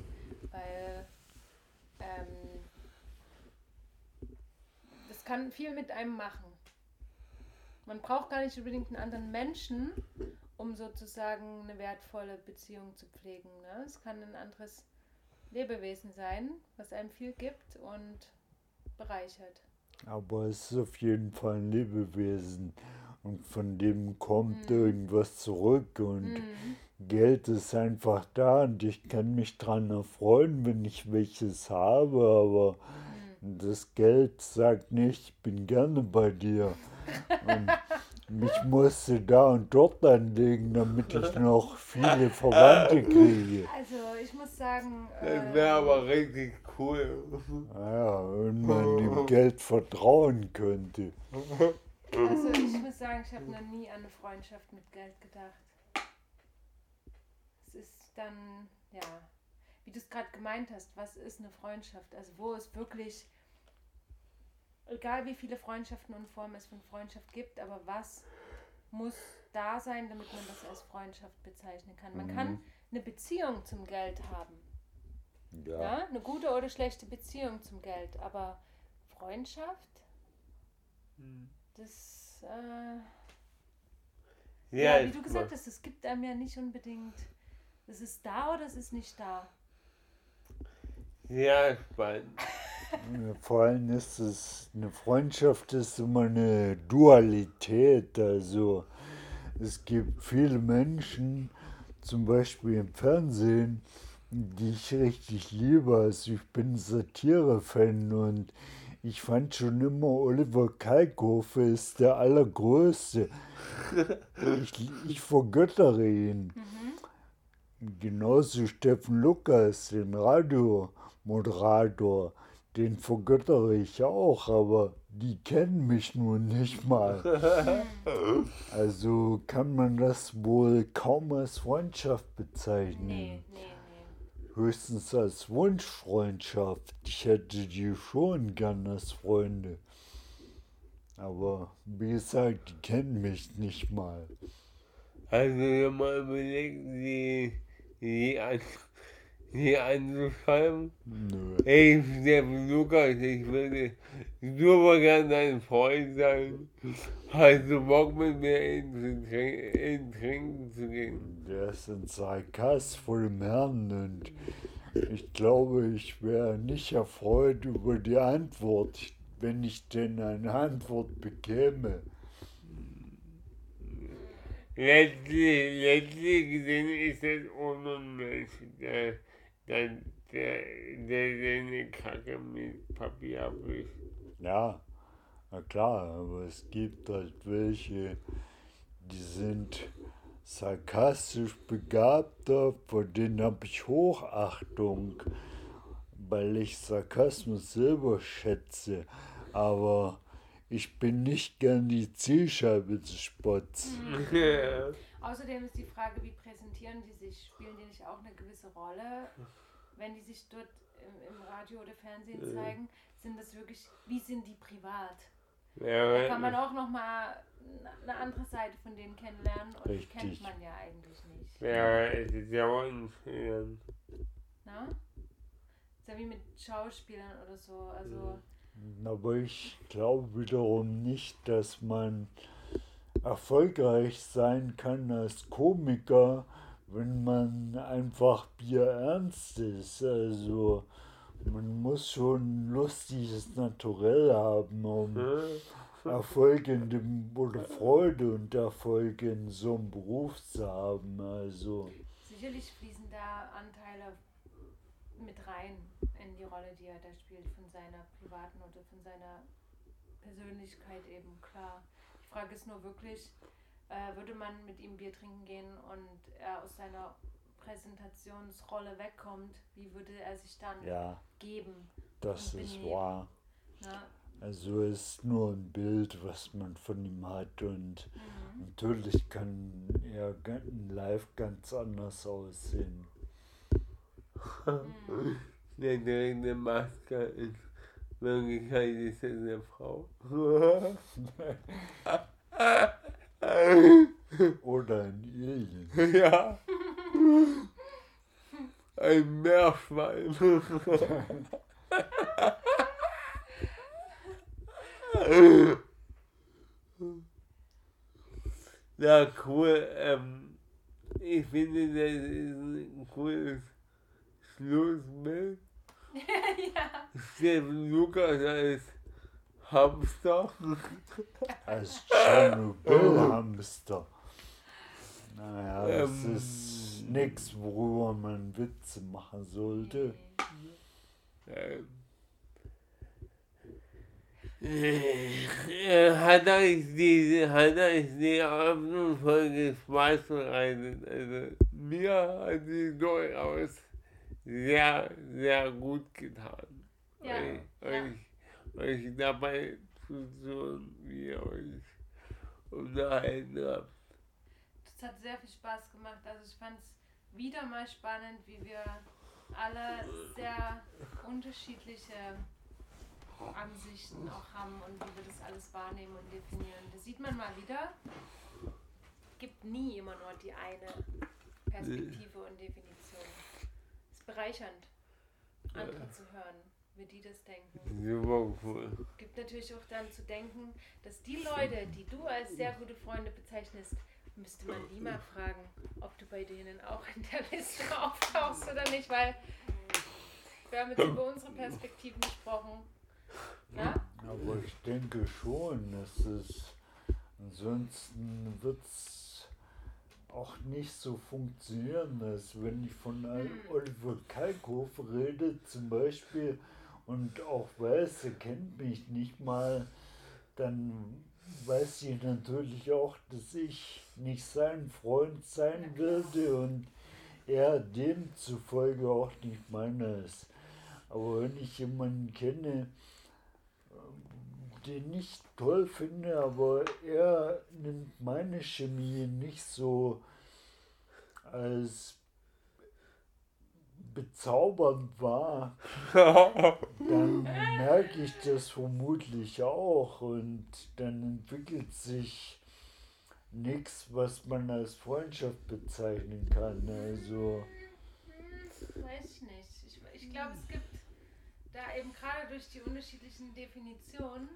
Weil ähm, das kann viel mit einem machen. Man braucht gar nicht unbedingt einen anderen Menschen, um sozusagen eine wertvolle Beziehung zu pflegen. Ne? Es kann ein anderes Lebewesen sein, was einem viel gibt und bereichert. Aber es ist auf jeden Fall ein Lebewesen und von dem kommt Mhm. irgendwas zurück und Mhm. Geld ist einfach da und ich kann mich dran erfreuen, wenn ich welches habe, aber Mhm. das Geld sagt nicht, ich bin gerne bei dir. Und mich musste da und dort anlegen, damit ich noch viele Verwandte kriege. Also ich muss sagen, das äh, wäre aber richtig cool. Ja, wenn man dem Geld vertrauen könnte. Also ich muss sagen, ich habe noch nie an eine Freundschaft mit Geld gedacht. Es ist dann, ja, wie du es gerade gemeint hast, was ist eine Freundschaft? Also wo es wirklich, egal wie viele Freundschaften und Formen es von Freundschaft gibt, aber was muss da sein, damit man das als Freundschaft bezeichnen kann? Man kann eine Beziehung zum Geld haben. Ja. Ja, eine gute oder schlechte Beziehung zum Geld, aber Freundschaft, das, äh, ja, wie ich du gesagt hast, es gibt einem ja nicht unbedingt, es ist da oder es ist nicht da. Ja. Ja, Vor allem ist es, eine Freundschaft ist immer eine Dualität. Also es gibt viele Menschen, zum Beispiel im Fernsehen, die ich richtig liebe. Also ich bin Satire-Fan und ich fand schon immer, Oliver Kalkofe ist der Allergrößte. Ich, ich vergöttere ihn. Genauso Steffen Lukas, den Radiomoderator, den vergöttere ich auch, aber die kennen mich nun nicht mal. Also kann man das wohl kaum als Freundschaft bezeichnen. Nee, nee. Höchstens als Wunschfreundschaft. Ich hätte die schon gern als Freunde. Aber wie gesagt, die kennen mich nicht mal. Also wenn man überlegt, die, die, an, die anzuschreiben. Nö. Hey, Steffen Lukas, ich würde super gern dein Freund sein. Hast du Bock mit mir in, in, in Trinken zu gehen? Der ist ein Sarkast vor dem Herrn und ich glaube, ich wäre nicht erfreut über die Antwort, wenn ich denn eine Antwort bekäme. Letztlich, letztlich gesehen ist das ohne Mensch, der, der, der, seine Kacke mit Papier abwischt. Ja, na klar, aber es gibt halt welche, die sind sarkastisch begabter, vor denen habe ich Hochachtung, weil ich Sarkasmus selber schätze. Aber ich bin nicht gern die Zielscheibe des Spotts. Außerdem ist die Frage, wie präsentieren die sich? Spielen die nicht auch eine gewisse Rolle? Wenn die sich dort im, im Radio oder Fernsehen zeigen, sind das wirklich, wie sind die privat? Da Ja, kann man auch nochmal eine andere Seite von denen kennenlernen und die Richtig. kennt man ja eigentlich nicht. ja, es ist ja unschön. Na? Ist ja wie mit Schauspielern oder so. Also, Aber ich glaube wiederum nicht, dass man erfolgreich sein kann als Komiker, wenn man einfach bierernst ist. Also man muss schon lustiges Naturell haben, um Erfolg in dem oder Freude und Erfolg in so einem Beruf zu haben. Also sicherlich fließen da Anteile mit rein in die Rolle, die er da spielt, von seiner privaten oder von seiner Persönlichkeit eben, klar. Die Frage ist nur wirklich, äh, würde man mit ihm Bier trinken gehen und er aus seiner Präsentationsrolle wegkommt, wie würde er sich dann ja, geben? das ist benehmen. wahr. Ne? Also es ist nur ein Bild, was man von ihm hat und Mhm. natürlich kann er live ganz anders aussehen. Mhm. Der direkte Maske ist Wirklichkeit ist es eine Frau. Oder ein Alien. ja. Ein Meerschwein. ja, cool. Ähm, ich finde, das ist ein cooles Schlussbild. ja. Steffen Lukas als Hamster. Als Tschernobyl-Hamster. Naja, das Ähm. ist nichts, worüber man Witze machen sollte. Ähm, äh, hat euch die, hat euch die Abendfolge bereitet. Also, mir hat sie durchaus sehr, sehr gut getan. Ja, euch, ja. euch, euch dabei zuzuhören, wie ihr euch unterhalten habt. Das hat sehr viel Spaß gemacht. Also ich fand es wieder mal spannend, wie wir alle sehr unterschiedliche Ansichten auch haben und wie wir das alles wahrnehmen und definieren. Das sieht man mal wieder. Gibt nie immer nur die eine Perspektive und Definition. Es ist bereichernd, andere zu hören, wie die das denken. Super cool. gibt natürlich auch dann zu denken, dass die Leute, die du als sehr gute Freunde bezeichnest, müsste man die mal fragen, ob du bei denen auch in der Liste auftauchst oder nicht, weil wir haben jetzt über unsere Perspektiven gesprochen. Ja? Aber ich denke schon, dass es ansonsten wird es auch nicht so funktionieren, dass wenn ich von Al- Oliver Kalkofe rede zum Beispiel und auch weiß, er kennt mich nicht mal, dann weiß sie natürlich auch, dass ich nicht sein Freund sein würde und er demzufolge auch nicht meines. Aber wenn ich jemanden kenne, den ich toll finde, aber er nimmt meine Chemie nicht so als bezaubernd wahr, dann merke ich das vermutlich auch und dann entwickelt sich nichts, was man als Freundschaft bezeichnen kann. Also Weiß ich nicht. Ich, ich glaube, es gibt da eben gerade durch die unterschiedlichen Definitionen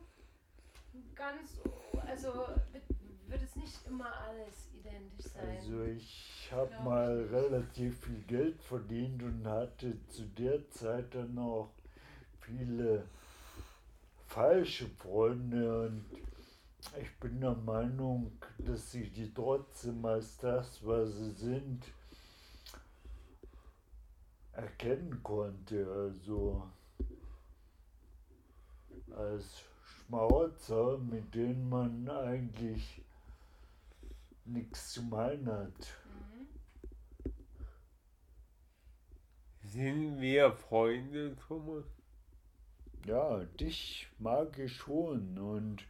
ganz, also wird, wird es nicht immer alles identisch sein. Also ich habe mal ich relativ viel Geld verdient und hatte zu der Zeit dann auch viele falsche Freunde und ich bin der Meinung, dass ich die trotzdem als das, was sie sind, erkennen konnte. Also als Schmarotzer, mit denen man eigentlich nichts zu meinen hat. Mhm. Sind wir Freunde, Thomas? Ja, dich mag ich schon und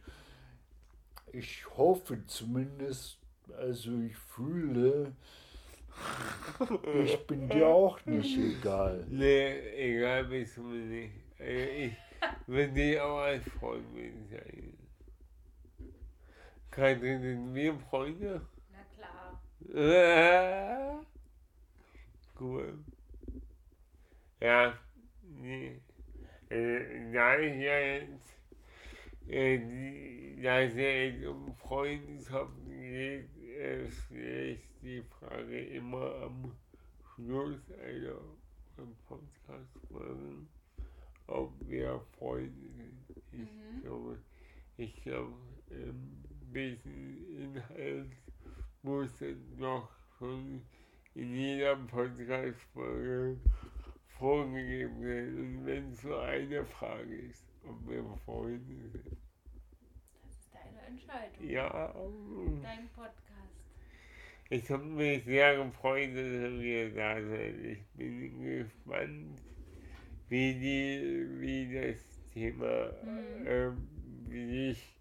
ich hoffe zumindest, also ich fühle, ich bin dir auch nicht egal. Nee, egal bist du mir nicht. Äh, Ich will dich auch als Freund bezeichnen. Katrin, sind wir Freunde? Na klar. Äh, cool. Ja, nee. Äh, da ich ja jetzt, äh, die- da es ja jetzt um Freundschaften geht, äh, ich die Frage immer am Schluss einer Podcast-Folge, ob wir Freunde sind. Ich Mhm. glaube, ich glaube, ein bisschen Inhalt muss dann doch schon in jeder Podcast-Folge vorgegeben werden. Und wenn es nur eine Frage ist, ob wir Freunde sind. Das ist deine Entscheidung. Ja, Dein Podcast. ich habe mich sehr gefreut, dass wir da sind. Ich bin gespannt, wie, die, wie das Thema, Mhm. ähm, wie ich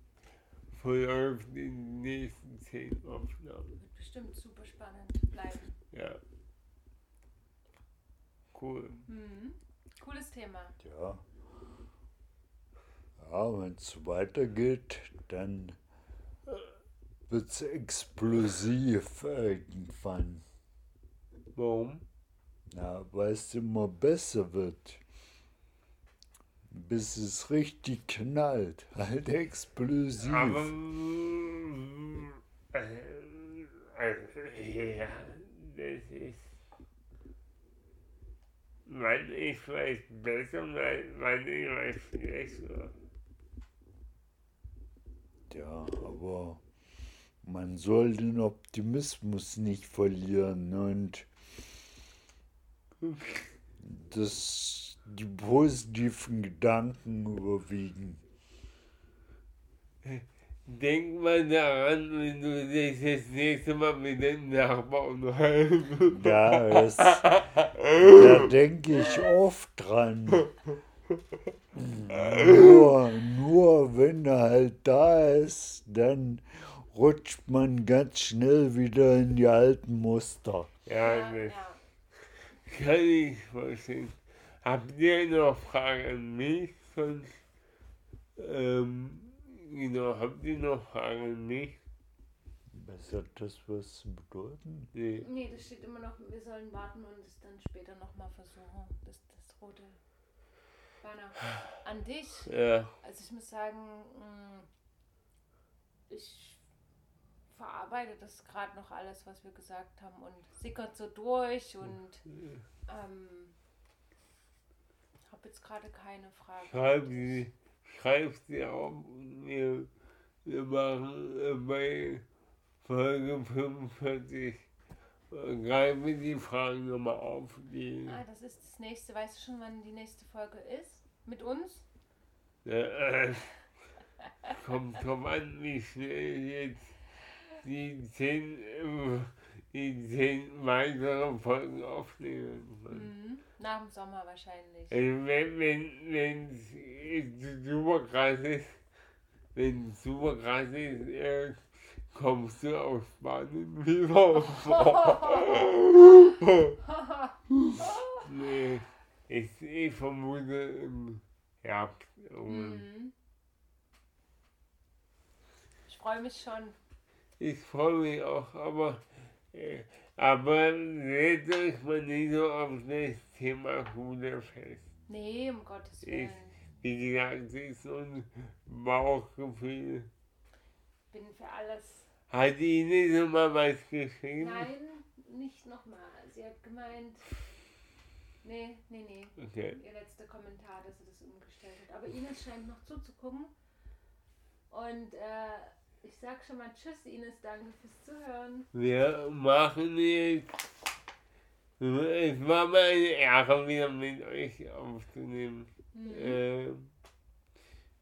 verläuft in den nächsten zehn Aufnahmen. Wird bestimmt super spannend bleiben. Ja. Cool. Mhm. Cooles Thema. Ja. Ja, wenn es weitergeht, dann wird es explosiv irgendwann. Warum? Ja, weil es immer besser wird. Bis es richtig knallt. Halt explosiv. Aber äh, also, ja, das ist. Wann ich weiß besser, wann ich weiß schlechter. Ja, aber man soll den Optimismus nicht verlieren und das, die positiven Gedanken überwiegen. Denk mal daran, wenn du dich das nächste Mal mit dem Nachbarn unterhältst. Ja, das, da denke ich oft dran. Nur, nur wenn er halt da ist, dann rutscht man ganz schnell wieder in die alten Muster. Ja, Ja, ja. kann ich verstehen. Habt ihr noch Fragen an mich? Sonst, ähm, genau, habt ihr noch Fragen an mich? Was hat das was zu bedeuten? Nee. Nee, das steht immer noch, wir sollen warten und es dann später nochmal versuchen. Das, das rote Banner. An dich. Ja, Also ich muss sagen, mh, ich verarbeite das gerade noch alles, was wir gesagt haben und sickert so durch und ähm, habe jetzt gerade keine Frage. schreib sie, schreib sie auf wir, wir machen bei Folge 45 äh, greifen wir die Fragen nochmal auf, die Ah, das ist das nächste. Weißt du schon, wann die nächste Folge ist? Mit uns? äh, kommt drauf an, wie schnell jetzt die zehn, äh, die zehn weiteren Folgen aufnehmen können. Mhm. Nach dem Sommer wahrscheinlich. Also wenn, wenn, wenn es super krass ist, wenn super krass ist, äh, kommst du aus Spanien wieder. nee, ich, ich vermute im Herbst. Mhm. Ich freue mich schon. Ich freue mich auch, aber, aber seht euch mal nicht so auf das Thema Hude fest. Nee, um Gottes Willen. Wie gesagt, es ist so ein Bauchgefühl. Bin für alles. Hat Ihnen schon mal was geschrieben? Nein, nicht nochmal. Sie hat gemeint. Nee, nee, nee. Okay. Ihr letzter Kommentar, dass sie das umgestellt hat. Aber Ines scheint noch zuzugucken. Und äh, ich sag schon mal Tschüss, Ines. Danke fürs Zuhören. Wir machen jetzt. Es war mir eine Ehre, wieder mit euch aufzunehmen. Mhm. Äh,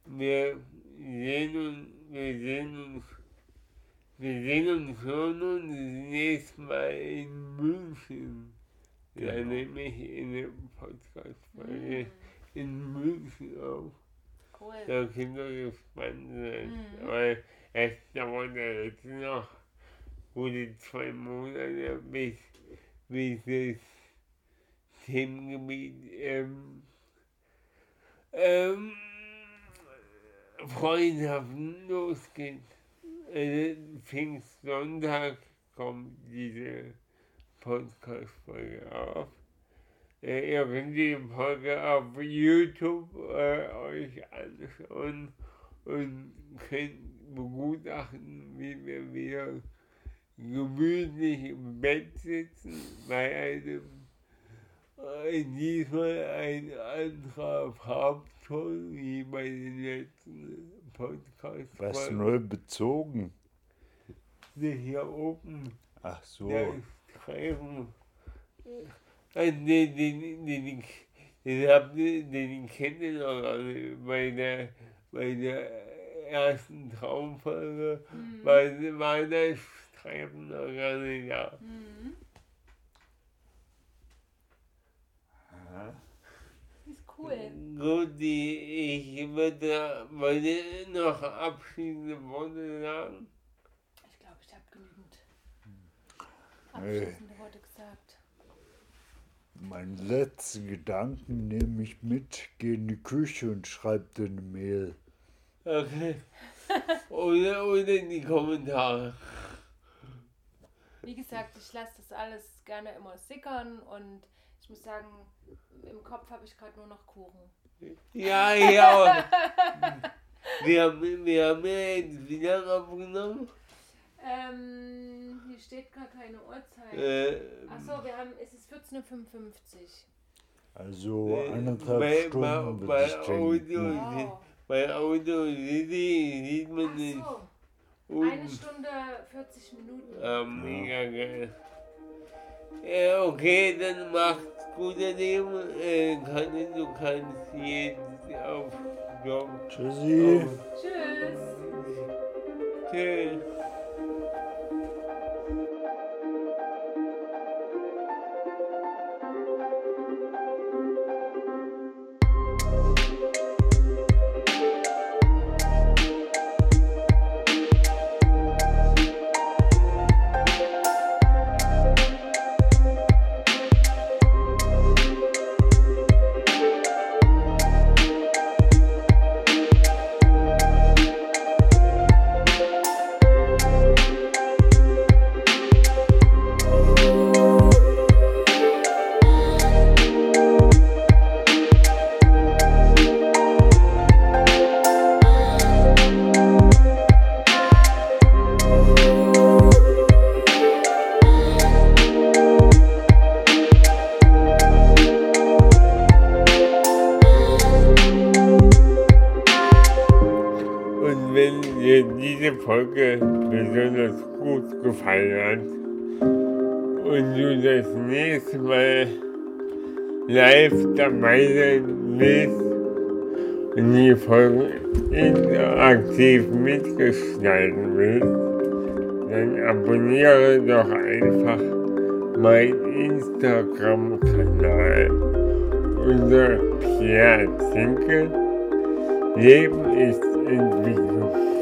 wir sehen uns, wir sehen uns, wir sehen uns schon uns das nächste Mal in München. Ja, Genau. nämlich in der Podcast-Folge Mhm. in München auf. Cool. Da könnt ihr gespannt sein. Mhm. Es dauert ja jetzt noch gute zwei Monate, bis, bis das Themengebiet ähm, ähm, Freundschaften losgeht. Also Pfingstsonntag kommt diese Podcast-Folge auf. Äh, ihr könnt die Folge auf YouTube äh, euch anschauen und könnt begutachten, wie wir wieder gemütlich im Bett sitzen bei einem äh, diesmal ein anderer Farbton wie bei den letzten Podcasts. Was neu bezogen? Hier oben Ach so. der Streifen. Äh, den, den, den, den, den, ihr, den kennt ihr noch nicht. Bei der, bei der ersten Traumfolge Mhm. noch gar nicht da. Mhm. Ist cool. Gut, die, ich würde, wollte noch abschließende Worte sagen. Ich glaube, ich habe genügend Hey. abschließende Worte gesagt. Meinen letzten Gedanken nehme ich mit, gehe in die Küche und schreibe dir eine Mail. Okay. Oder, oder in die Kommentare. Wie gesagt, ich lasse das alles gerne immer sickern und ich muss sagen, im Kopf habe ich gerade nur noch Kuchen. Ja, ja. Wir haben, wir haben ja jetzt wie lange aufgenommen? Ähm, hier steht gar keine Uhrzeit. Äh, Achso, wir haben, es ist 14.55 Uhr. Also äh, anderthalb bei, Stunden bei, bei. Audio, Wow. Bei Audio sieht, sieht man nicht. Achso, eine. Stunde 40 Minuten. Ah, mega geil. Ja, okay, dann macht's gut, ihr Lieben. Äh, du kannst jetzt auf Job. Tschüssi. Tschüss. Tschüss. Folge besonders gut gefallen hat und du das nächste Mal live dabei sein willst und die Folge interaktiv mitgestalten willst, dann abonniere doch einfach meinen Instagram-Kanal unter Pierre Zinke. Leben ist Entwicklung.